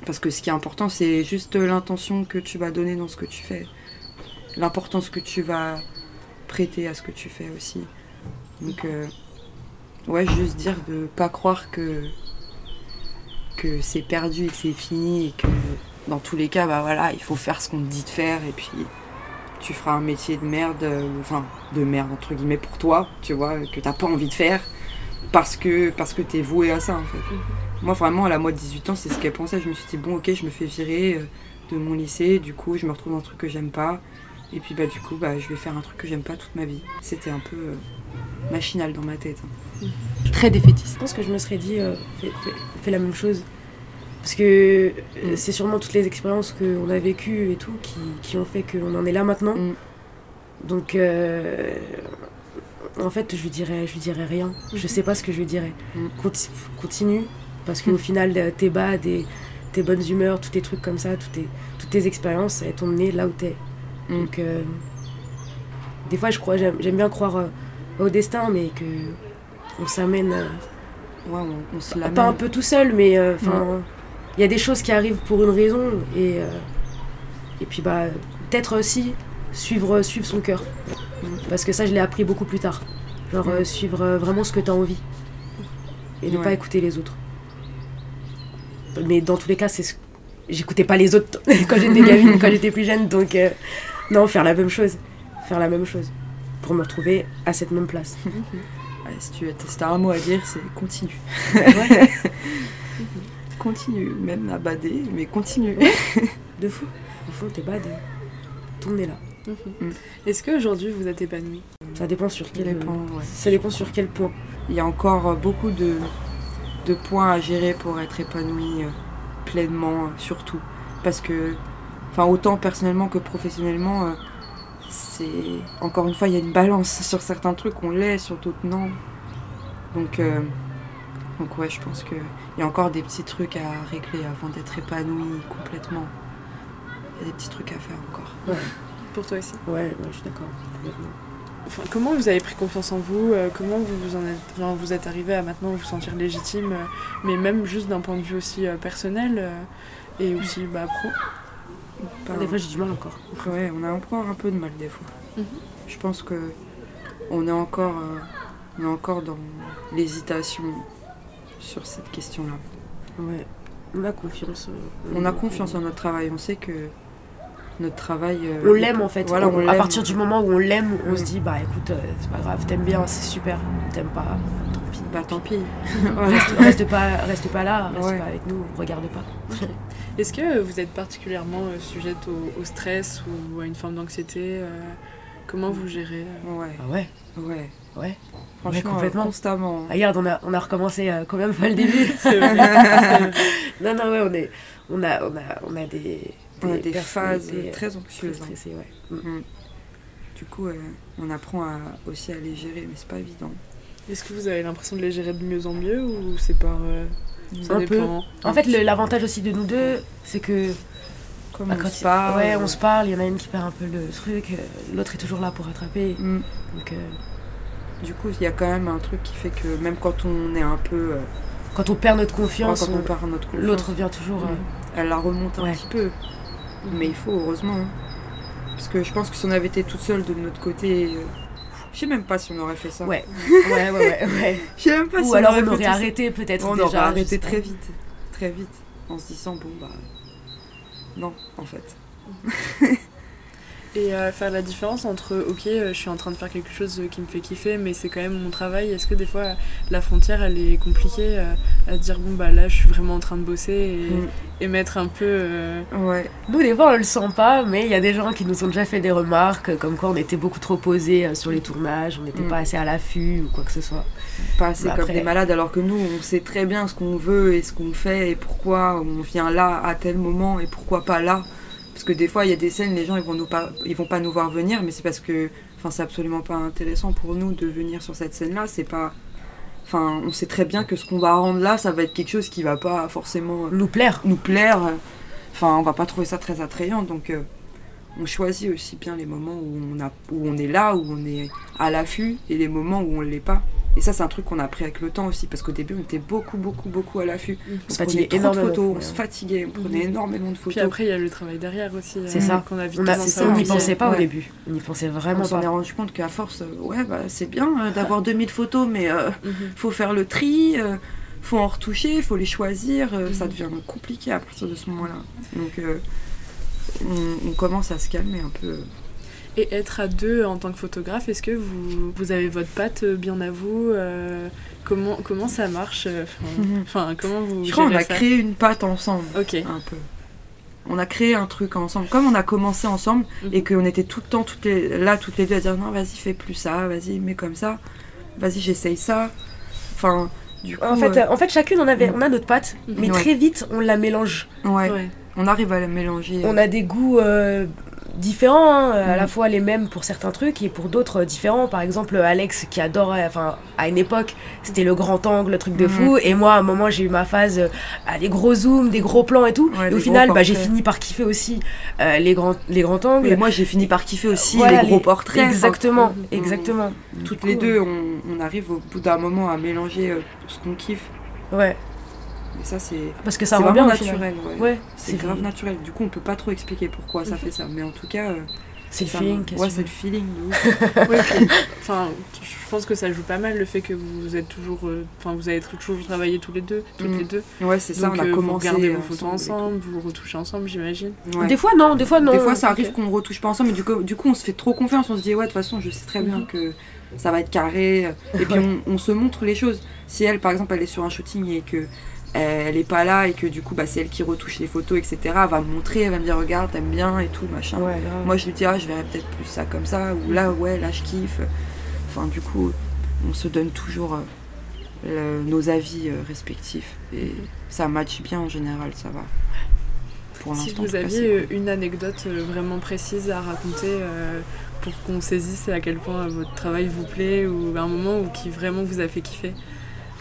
Parce que ce qui est important, c'est juste l'intention que tu vas donner dans ce que tu fais. L'importance que tu vas prêter à ce que tu fais aussi. Donc, euh, ouais, juste dire de pas croire que, que c'est perdu et que c'est fini et que dans tous les cas, bah voilà, il faut faire ce qu'on te dit de faire et puis tu feras un métier de merde, euh, enfin de merde entre guillemets pour toi, tu vois, que t'as pas envie de faire parce que parce que t'es voué à ça en fait. Moi vraiment à la moi de 18 ans c'est ce qu'elle pensait. Je me suis dit bon ok je me fais virer euh, de mon lycée, du coup je me retrouve dans un truc que j'aime pas et puis bah du coup bah je vais faire un truc que j'aime pas toute ma vie. C'était un peu euh, machinal dans ma tête. hein. Très défaitiste. Je pense que je me serais dit, euh, fais, fais- fais la même chose. Parce que euh, Mm. c'est sûrement toutes les expériences qu'on a vécues et tout qui, qui ont fait qu'on en est là maintenant. Mm. Donc, euh, en fait, je lui dirais, je lui dirais rien. Je sais pas ce que je lui dirais. Mm. Conti- continue, parce qu'au Mm. final, euh, tes bas, tes, tes bonnes humeurs, tous tes trucs comme ça, toutes tes, toutes tes expériences, elles t'ont mené là où t'es. Mm. Donc, euh, des fois, je crois, j'aime bien croire au destin, mais que on s'amène. Ouais, on, on se pas un peu tout seul, mais enfin, Mm. Il y a des choses qui arrivent pour une raison et euh, et puis bah peut-être aussi suivre suivre son cœur, parce que ça je l'ai appris beaucoup plus tard, genre euh, suivre euh, vraiment ce que t'as envie et ne Ouais. pas écouter les autres. Mais dans tous les cas, c'est ce... j'écoutais pas les autres quand j'étais gamine, quand j'étais plus jeune, donc euh, non faire la même chose, faire la même chose pour me retrouver à cette même place. Ouais, si tu t'as un mot à dire, c'est continue. Ouais, Continue, même à bader, mais continue. de fou. Au fond, t'es bad, tout le monde est là. Mhm. Est-ce qu'aujourd'hui vous êtes épanoui Ça dépend sur quel, dépend, ouais. ça dépend sur quel point. Il y a encore euh, beaucoup de, de points à gérer pour être épanoui euh, pleinement, euh, surtout. Parce que, enfin, autant personnellement que professionnellement, euh, c'est. Encore une fois, il y a une balance. Sur certains trucs, on l'est, sur d'autres, non. Donc, euh, donc, ouais, je pense qu'il y a encore des petits trucs à régler avant d'être épanoui complètement. Il y a des petits trucs à faire encore. Pour toi aussi Ouais, ouais, je suis d'accord. Enfin, comment vous avez pris confiance en vous euh, Comment vous vous en êtes, enfin, vous êtes arrivé à maintenant vous sentir légitime euh, Mais même juste d'un point de vue aussi euh, personnel et aussi bah, pro? Pas- Des fois, j'ai du mal encore. Ouais, on a encore un peu de mal des fois. Mhm. Je pense que on est encore, euh, on est encore dans l'hésitation sur cette question-là. Ouais. On a confiance. euh, On a confiance en notre travail. On sait que notre travail. euh, On l'aime en fait. Voilà, On- on à partir du moment où on l'aime, on se dit bah écoute, euh, c'est pas grave, t'aimes bien, c'est super. T'aimes pas, tant pis. Bah tant pis. Reste, reste pas, reste pas là, reste Ouais. pas avec nous, regarde pas. Est-ce que vous êtes particulièrement euh, sujette au, au stress ou à une forme d'anxiété euh, Comment vous gérez Ouais, Ah ouais, ouais. Ouais. Franchement, complètement. constamment. Regarde, on a, on a recommencé euh, combien de fois le début. Non, non, ouais, on, est, on, a, on, a, on a des, On a des phases euh, très anxieuses. hein. stressées, ouais. Mm. Mm. Du coup, euh, on apprend à, aussi à les gérer, mais c'est pas évident. Est-ce que vous avez l'impression de les gérer de mieux en mieux ou c'est par. euh, Un peu. En fait, le- l'avantage aussi de nous deux, c'est que Comme bah, on quand se parle. ouais, on se parle, il y en a une qui perd un peu le truc, l'autre est toujours là pour rattraper. Mm. Donc, euh, Du coup, il y a quand même un truc qui fait que même quand on est un peu. euh, quand on perd notre quand confiance, on on- perd notre confiance, l'autre vient toujours. euh, elle la remonte un Ouais. petit peu. Mais il faut, heureusement. hein. Parce que je pense que si on avait été toute seule de notre côté. euh, Je sais même pas si on aurait fait ça. Ouais. ouais, ouais, ouais, ouais. Je sais même pas si Ou alors on fait aurait tout ça. arrêté peut-être On déjà. aurait je arrêté sais pas. très vite. Très vite. En se disant, bon, bah. Non, en fait. Et euh, faire la différence entre, ok, euh, je suis en train de faire quelque chose euh, qui me fait kiffer, mais c'est quand même mon travail. Est-ce que des fois, la frontière, elle est compliquée euh, à dire, bon, bah là, je suis vraiment en train de bosser et, Mm. et mettre un peu. euh, Ouais. Nous, des fois, on le sent pas, mais il y a des gens qui nous ont déjà fait des remarques, comme quoi on était beaucoup trop posés sur les tournages, on n'était Mm. pas assez à l'affût ou quoi que ce soit. Pas assez Bah, comme après- des malades, alors que nous, on sait très bien ce qu'on veut et ce qu'on fait et pourquoi on vient là à tel moment et pourquoi pas là. Parce que des fois, il y a des scènes, les gens ils vont, nous pas, ils vont pas nous voir venir, mais c'est parce que enfin, c'est absolument pas intéressant pour nous de venir sur cette scène-là. C'est pas. Enfin, on sait très bien que ce qu'on va rendre là, ça va être quelque chose qui va pas forcément Nous plaire. nous plaire. Enfin, on va pas trouver ça très attrayant. Donc, euh, on choisit aussi bien les moments où on, a, où on est là, où on est à l'affût, et les moments où on l'est pas. Et ça, c'est un truc qu'on a appris avec le temps aussi, parce qu'au début, on était beaucoup, beaucoup, beaucoup à l'affût. On On se prenait fatiguait trop de énormément. photos, on se fatiguait, on prenait Mhm. énormément de Puis photos. après, il y a le travail derrière aussi. C'est euh, ça. Qu'on a vite On a- tendance à on n'y pensait pas au début. On n'y pensait vraiment on s'en est pas. rendu compte qu'à force, euh, ouais, bah, c'est bien euh, d'avoir 2000 photos, mais euh, Mhm. faut faire le tri, euh, faut en retoucher, il faut les choisir, euh, ça devient compliqué à partir de ce moment-là. Donc euh, on, on commence à se calmer un peu. Et être à deux en tant que photographe, est-ce que vous, vous avez votre patte bien à vous euh, comment, comment ça marche euh, Enfin, Mhm. enfin, comment vous Je crois qu'on a créé une patte ensemble, Ok. un peu. On a créé un truc ensemble. Comme on a commencé ensemble et Mhm. qu'on était tout le temps toutes les, là, toutes les deux à dire non, vas-y, fais plus ça, vas-y, mets comme ça, vas-y, j'essaye ça. Enfin, du coup. En fait, euh, en fait, chacune on avait, on a notre patte, mais Ouais. très vite on la mélange. ouais, Ouais. On arrive à la mélanger. On a des goûts euh, différents, hein, à la fois les mêmes pour certains trucs et pour d'autres euh, différents. Par exemple, Alex qui adorait, enfin, à une époque, c'était le grand angle, le truc de Mhm. fou. Et moi, à un moment, j'ai eu ma phase euh, à des gros zooms, des gros plans et tout. Ouais, et au final, bah, j'ai fini par kiffer aussi euh, les, grands, les grands angles. Et moi, j'ai fini par kiffer aussi Voilà, les gros portraits. Exactement, Mhm. exactement. toutes les deux, on, on arrive au bout d'un moment à mélanger euh, ce qu'on kiffe. Ouais, Ça, c'est parce que ça rend bien naturel. ouais. Ouais, C'est grave naturel. Du coup, on peut pas trop expliquer pourquoi ça fait ça. Mais en tout cas, euh, C'est le feeling. Ouais, c'est le feeling. de ouf. Ouais, puis, enfin, je pense que ça joue pas mal le fait que vous êtes toujours, euh, enfin, vous avez toujours travaillé tous les deux, toutes Mm. les deux. Ouais, c'est ça. On a euh, vous commencé. regardez vos photos ensemble, vous retouchez ensemble, j'imagine. Ouais. Des fois, non, des fois, non. Des fois, ça arrive qu'on retouche pas ensemble, mais du coup, du coup, on se fait trop confiance. On se dit, ouais, de toute façon, je sais très bien Mhm. que ça va être carré. Et puis, on, on se montre les choses. Si elle, par exemple, elle est sur un shooting et que elle est pas là et que du coup, bah, c'est elle qui retouche les photos, etc., elle va me montrer, elle va me dire, regarde, t'aimes bien et tout, machin. Ouais. Moi, je lui dis, ah, je verrais peut-être plus ça comme ça, ou là, ouais, là, je kiffe. Enfin, du coup, on se donne toujours euh, le- nos avis euh, respectifs. Et ça match bien en général, ça va. Pour Si vous aviez euh, une anecdote vraiment précise à raconter euh, pour qu'on saisisse à quel point votre travail vous plaît ou un moment où qui vraiment vous a fait kiffer?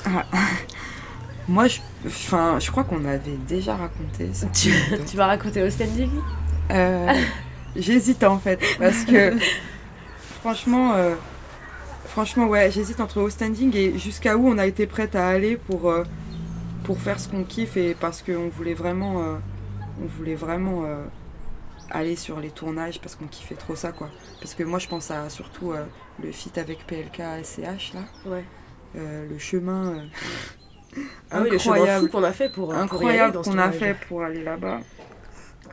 Moi, je, enfin, je crois qu'on avait déjà raconté ça. Tu, tu vas raconter au standing Euh, j'hésite en fait, parce que franchement, euh, franchement, ouais, j'hésite entre au standing et jusqu'à où on a été prête à aller pour, euh, pour faire ce qu'on kiffe et parce qu'on voulait vraiment, on voulait vraiment aller sur les tournages parce qu'on kiffait trop ça, quoi. Parce que moi, je pense à surtout le feat avec PLK SCH là, Ouais. le chemin. Euh, Ah oui, incroyable qu'on a fait pour, aller incroyable qu'on a fait pour aller là-bas.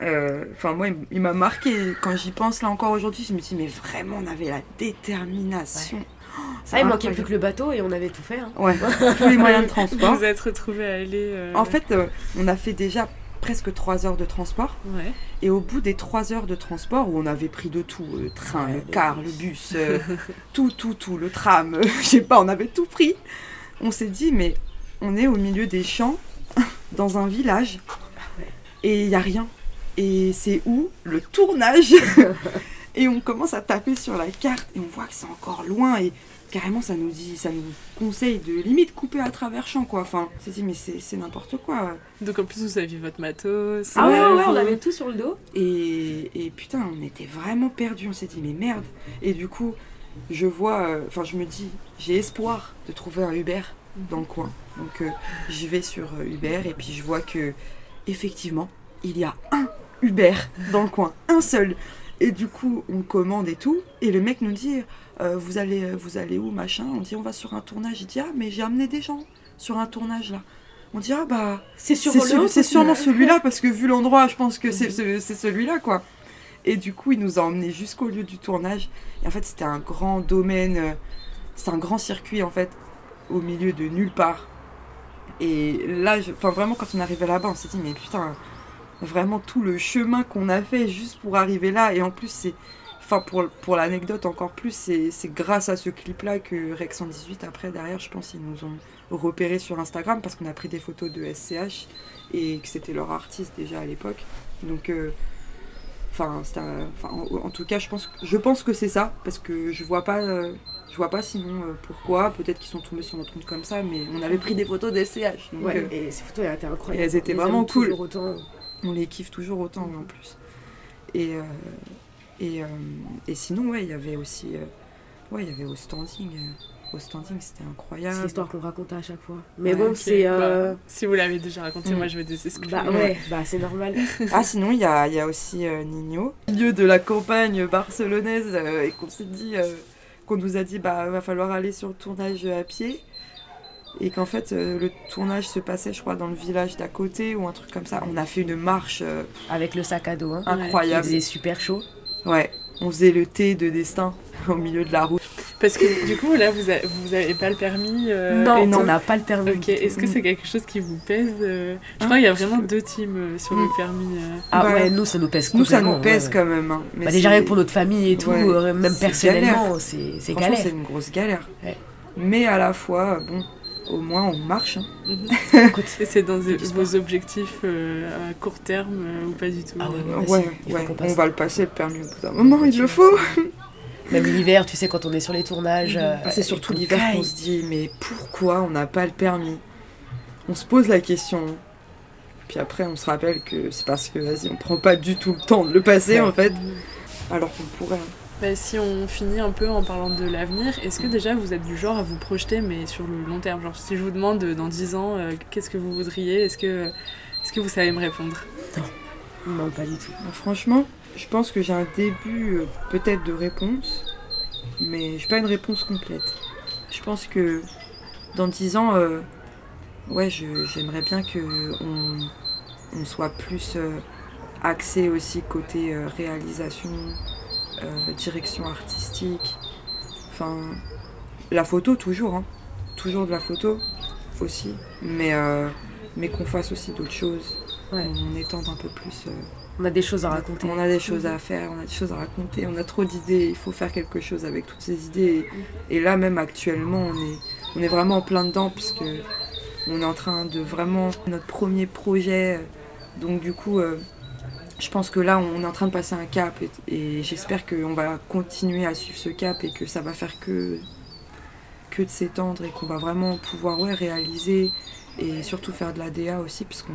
Euh, Enfin, moi, il- m'a marqué. Quand j'y pense là encore aujourd'hui, je me dis, mais vraiment, on avait la détermination. Oh, c'est Ah, il manquait plus que le bateau et on avait tout fait. hein. Ouais, tous les moyens de transport. Vous vous êtes retrouvés à aller. euh, En fait, euh, on a fait déjà presque 3 heures de transport. ouais. Et au bout des 3 heures de transport, où on avait pris de tout, le train, Ouais, le car, le bus, euh, tout, tout, tout, le tram, euh, je sais pas, on avait tout pris. On s'est dit, mais on est au milieu des champs, dans un village, et il n'y a rien. Et c'est où Le tournage Et on commence à taper sur la carte, et on voit que c'est encore loin, et carrément, ça nous dit, ça nous conseille de limite couper à travers champs, quoi. Enfin, on s'est dit, mais c'est n'importe quoi. Donc en plus vous aviez votre matos. Ah ouais, ouais, on avait tout sur le dos. Et, et putain, on était vraiment perdus. On s'est dit, mais merde. Et du coup, je vois, euh, enfin, je me dis, j'ai espoir de trouver un Uber dans le coin. Donc, euh, j'y vais sur euh, Uber et puis je vois que, effectivement, il y a un Uber dans le coin, un seul. Et du coup, on commande et tout. Et le mec nous dit, euh, vous, allez, vous allez où, machin? On dit, on va sur un tournage. Il dit, ah, mais j'ai amené des gens sur un tournage là. On dit, ah, bah. C'est sur celui- c'est sûrement celui-là parce que vu l'endroit, je pense que c'est ce- c'est celui-là quoi. Et du coup, il nous a emmenés jusqu'au lieu du tournage. Et en fait, c'était un grand domaine, euh, c'est un grand circuit en fait, au milieu de nulle part. Et là, enfin vraiment, quand on arrivait là-bas, on s'est dit mais putain, vraiment tout le chemin qu'on a fait juste pour arriver là. Et en plus, c'est, enfin pour, pour l'anecdote encore plus, c'est grâce à ce clip-là que Rex 118 après derrière, je pense, ils nous ont repéré sur Instagram parce qu'on a pris des photos de SCH et que c'était leur artiste déjà à l'époque. Donc, euh, enfin, enfin, en, en tout cas, je pense, je pense que c'est ça parce que je vois pas, euh, je vois pas sinon euh, pourquoi. Peut-être qu'ils sont tombés sur notre compte comme ça, mais on avait pris des photos de SCH. Donc, Ouais, euh, et ces photos elles étaient incroyables. Elles étaient On les vraiment aime cool. toujours autant. on les kiffe toujours autant en plus. Et, euh, et, euh, et sinon, ouais, il y avait aussi, euh, ouais, il y avait au standing. au standing, c'était C'est incroyable. l'histoire qu'on raconte à chaque fois. Mais Ouais, bon, c'est. bah, si vous l'avez déjà raconté, Mm. moi je vais des exclure. Bah ouais, bah c'est normal. Ah, sinon, il y a, il y a aussi euh, Nino, au milieu de la campagne barcelonaise, euh, et qu'on s'est dit, euh, qu'on nous a dit, bah, va falloir aller sur le tournage à pied. et qu'en fait euh, le tournage se passait, je crois, dans le village d'à côté ou un truc comme ça. On a fait une marche euh, Avec le sac à dos. Hein. Il incroyable. faisait super chaud. Ouais, on faisait le thé de destin au milieu de la route. Parce que du coup, là, vous, a- vous avez pas le permis euh, non, et on n'a pas le permis. Ok, est-ce que c'est quelque chose qui vous pèse euh, Je Hein crois qu'il y a vraiment deux teams euh, sur Mm. le permis. euh. Ah Bah, ouais, nous ça nous pèse Nous, ça nous pèse quand même. hein. Mais Bah, déjà rien que pour notre famille et tout, Ouais, même personnellement, c'est galère. c'est une grosse galère. Ouais. Mais à la fois, bon, au moins on marche. hein. Mhm. C'est dans vos objectifs euh, à court terme euh, ou pas du tout? Ah ouais, ouais. On va le passer le permis au bout d'un moment, il le faut. Même l'hiver, tu sais, quand on est sur les tournages. euh, Ah, c'est surtout l'hiver qu'on se dit, mais pourquoi on n'a pas le permis? On se pose la question. Puis après, on se rappelle que c'est parce que, vas-y, on prend pas du tout le temps de le passer, Ouais. en fait, alors qu'on pourrait. Bah, si on finit un peu en parlant de l'avenir, est-ce que déjà vous êtes du genre à vous projeter, mais sur le long terme? Genre, si je vous demande euh, dans 10 ans, euh, qu'est-ce que vous voudriez? Est-ce que, est-ce que vous savez me répondre? Non, pas du tout. Alors, franchement, je pense que j'ai un début euh, peut-être de réponse, mais j'ai pas une réponse complète. Je pense que dans 10 ans, euh, ouais, j'aimerais bien que on, on soit plus euh, axé aussi côté réalisation, direction artistique. Enfin, la photo toujours, hein. toujours de la photo aussi, mais, mais qu'on fasse aussi d'autres choses, Ouais. qu'on étende un peu plus. On a des choses à raconter. on a des choses à faire, on a des choses à raconter, on a trop d'idées, il faut faire quelque chose avec toutes ces idées. Et, et là même actuellement, on est, on est vraiment en plein dedans puisque on est en train de vraiment notre premier projet. Donc du coup, euh, je pense que là, on est en train de passer un cap et, et j'espère qu'on va continuer à suivre ce cap et que ça va faire que que de s'étendre et qu'on va vraiment pouvoir ouais, réaliser et surtout faire de la DA aussi puisqu'on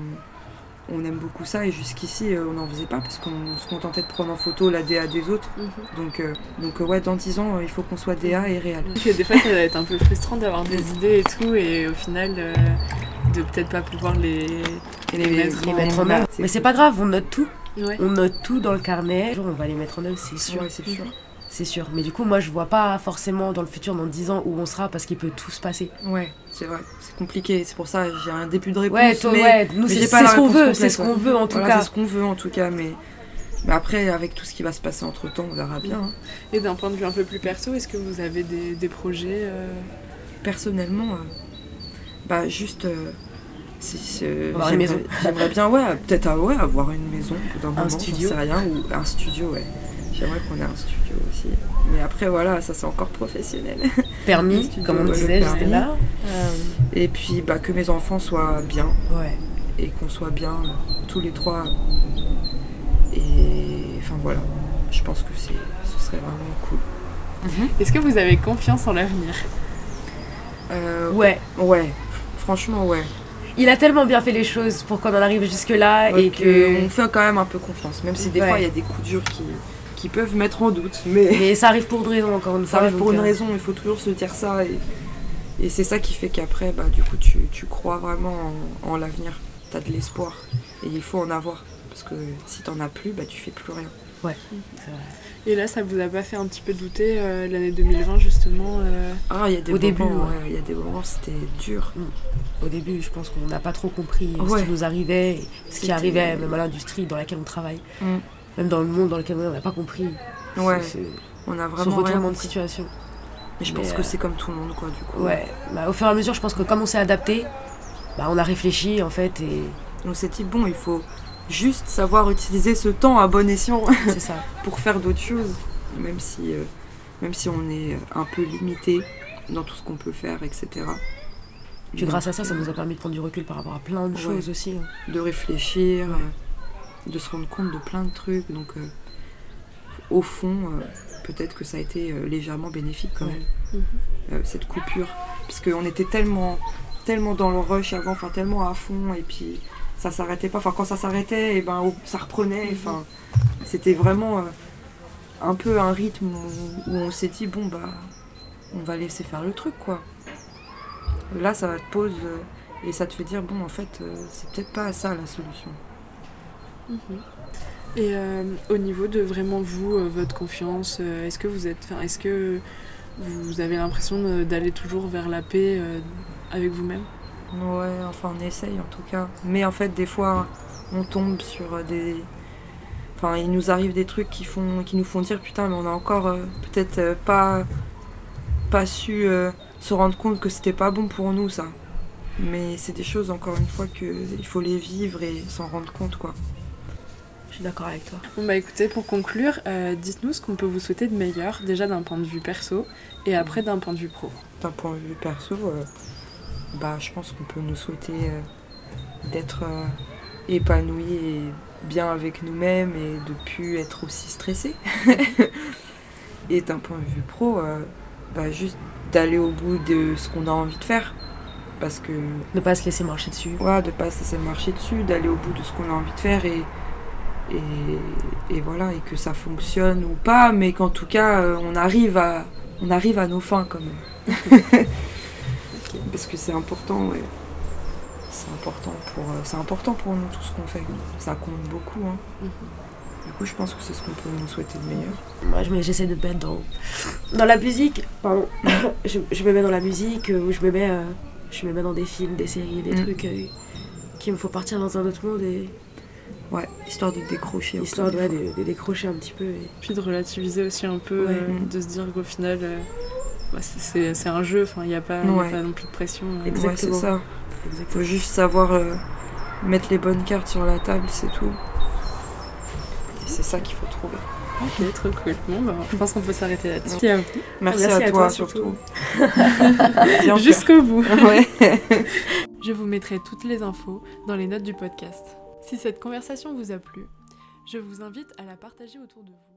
on aime beaucoup ça et jusqu'ici euh, on n'en faisait pas parce qu'on se contentait de prendre en photo la DA des autres. Donc, euh, donc euh, ouais, dans 10 ans, il faut qu'on soit DA et réel. Que des fois, ça va être un peu frustrant d'avoir des idées et tout, et au final, euh, de peut-être pas pouvoir les, Et les mettre Les en- mettre en œuvre. Mais c'est pas grave, on note tout. Ouais. On note tout dans le carnet. Un jour, On va les mettre en œuvre, c'est sûr. Ouais, c'est sûr. C'est sûr. Mais du coup, moi, je vois pas forcément dans le futur, dans 10 ans, où on sera, parce qu'il peut tout se passer. Ouais, c'est vrai. C'est compliqué. C'est pour ça j'ai un début de réponse. Ouais, toi, mais ouais, nous, mais c'est ce qu'on veut, complète, c'est ce qu'on veut en tout voilà, cas. c'est ce qu'on veut en tout cas. Mais, mais après, avec tout ce qui va se passer entre temps, on verra bien. hein. Et d'un point de vue un peu plus perso, est-ce que vous avez des, des projets euh, Personnellement, euh, bah juste. euh, c'est- c'est- Avoir une j'aimerais- maison. J'aimerais bien, ouais, peut-être ah, ouais, avoir une maison d'un moment, studio. sais rien, ou un studio, ouais. J'aimerais qu'on ait un studio aussi. Mais après, voilà, ça c'est encore professionnel. Permis, Studio, comme on ouais, le disait permis. là. Et puis, bah, que mes enfants soient bien, Ouais. et qu'on soit bien euh, tous les trois. Et enfin voilà, je pense que c'est, ce serait vraiment cool. Est-ce que vous avez confiance en l'avenir? Euh, Ouais. ouais, franchement, ouais. Il a tellement bien fait les choses pour qu'on en arrive jusque-là Ouais, et que. on fait quand même un peu confiance, même si des Ouais. fois il y a des coups durs qui, qui peuvent mettre en doute. Mais Mais ça arrive pour une raison, encore une ça fois. arrive pour une euh, raison, il faut toujours se dire ça. Et, et c'est ça qui fait qu'après, bah, du coup, tu, tu crois vraiment en, en l'avenir. Tu as de l'espoir. Et il faut en avoir. Parce que si t'en as plus, bah, tu fais plus rien. c'est vrai. Et là, ça vous a pas fait un petit peu douter euh, l'année 2020 justement euh, Ah, il y a des Au moments, début, ouais. ouais, il y a des moments, c'était dur. Au début, je pense qu'on n'a pas trop compris ce Ouais. qui nous arrivait, ce qui arrivait même à l'industrie dans laquelle on travaille. Mm. Même dans le monde dans lequel on n'a pas compris Ouais, ce, ce- on a ce vraiment rien retournement de situation. Mais je pense euh, que c'est comme tout le monde, quoi, du coup. Ouais, bah, au fur et à mesure, je pense que comme on s'est adapté, bah, on a réfléchi en fait et On s'est dit, bon, il faut juste savoir utiliser ce temps à bon escient c'est ça. pour faire d'autres choses. Même si, euh, même si on est un peu limité dans tout ce qu'on peut faire, etc. Puis grâce à ça, ça nous a permis de prendre du recul par rapport à plein de Ouais. choses aussi. hein. de réfléchir, Ouais. euh, de se rendre compte de plein de trucs. Donc, euh, au fond, euh, peut-être que ça a été euh, légèrement bénéfique quand Ouais. même, euh, cette coupure. Parce qu'on était tellement, tellement dans le rush avant, enfin tellement à fond, et puis ça s'arrêtait pas. Enfin, quand ça s'arrêtait, et ben, au- ça reprenait. Enfin, c'était vraiment euh, un peu un rythme où, où on s'est dit, bon, bah, on va laisser faire le truc, quoi. Là, ça te pose euh, et ça te fait dire, bon, en fait, euh, c'est peut-être pas ça la solution. Et euh, au niveau de vraiment vous, euh, votre confiance, euh, est-ce que vous êtes, est-ce que Vous avez l'impression d'aller toujours vers la paix avec vous-même? Ouais, enfin on essaye en tout cas. Mais en fait, des fois, on tombe sur des. Enfin, il nous arrive des trucs qui, font, qui nous font dire putain, mais on a encore peut-être pas, pas su se rendre compte que c'était pas bon pour nous ça. Mais c'est des choses, encore une fois, qu'il faut les vivre et s'en rendre compte quoi. Suis d'accord avec toi. Bon bah écoutez, pour conclure, euh, dites-nous ce qu'on peut vous souhaiter de meilleur, déjà d'un point de vue perso et après d'un point de vue pro. D'un point de vue perso, euh, bah, je pense qu'on peut nous souhaiter euh, d'être épanouis et bien avec nous-mêmes et de plus être aussi stressés. et d'un point de vue pro, bah, juste d'aller au bout de ce qu'on a envie de faire. Parce que, Ne pas se laisser marcher dessus. voilà, de pas se laisser marcher dessus, d'aller au bout de ce qu'on a envie de faire et, et, et voilà, et que ça fonctionne ou pas, mais qu'en tout cas, euh, on arrive à, on arrive à nos fins quand même. Parce que c'est important, ouais. C'est important pour, euh, c'est important pour nous tout ce qu'on fait. Ça compte beaucoup. Hein. Mhm. Du coup, je pense que c'est ce qu'on peut nous souhaiter de meilleur. Moi, je j'essaie de me mettre dans, dans la musique. Pardon. je, je me mets dans la musique euh, ou je me mets, euh, je me mets dans des films, des séries, des Mm. trucs euh, qui me font partir dans un autre monde et Ouais, histoire de décrocher. histoire aussi, de, des ouais, fois. de- de décrocher un petit peu. Et... Puis de relativiser aussi un peu, Ouais. euh, de se dire qu'au final, euh, bah, c'est- un jeu, enfin il n'y a, pas- y a pas non plus de pression. euh. Exact. Ouais, c'est Exactement. ça. Exactement. Faut juste savoir euh, mettre les bonnes cartes sur la table, c'est tout. Et c'est ça qu'il faut trouver. Ok, trop cool. Bon, bah, je pense qu'on peut s'arrêter là-dessus. Merci à vous. Merci, Merci à, à toi, toi, surtout. surtout. Jusqu'au bout. Je vous mettrai toutes les infos dans les notes du podcast. Si cette conversation vous a plu, je vous invite à la partager autour de vous,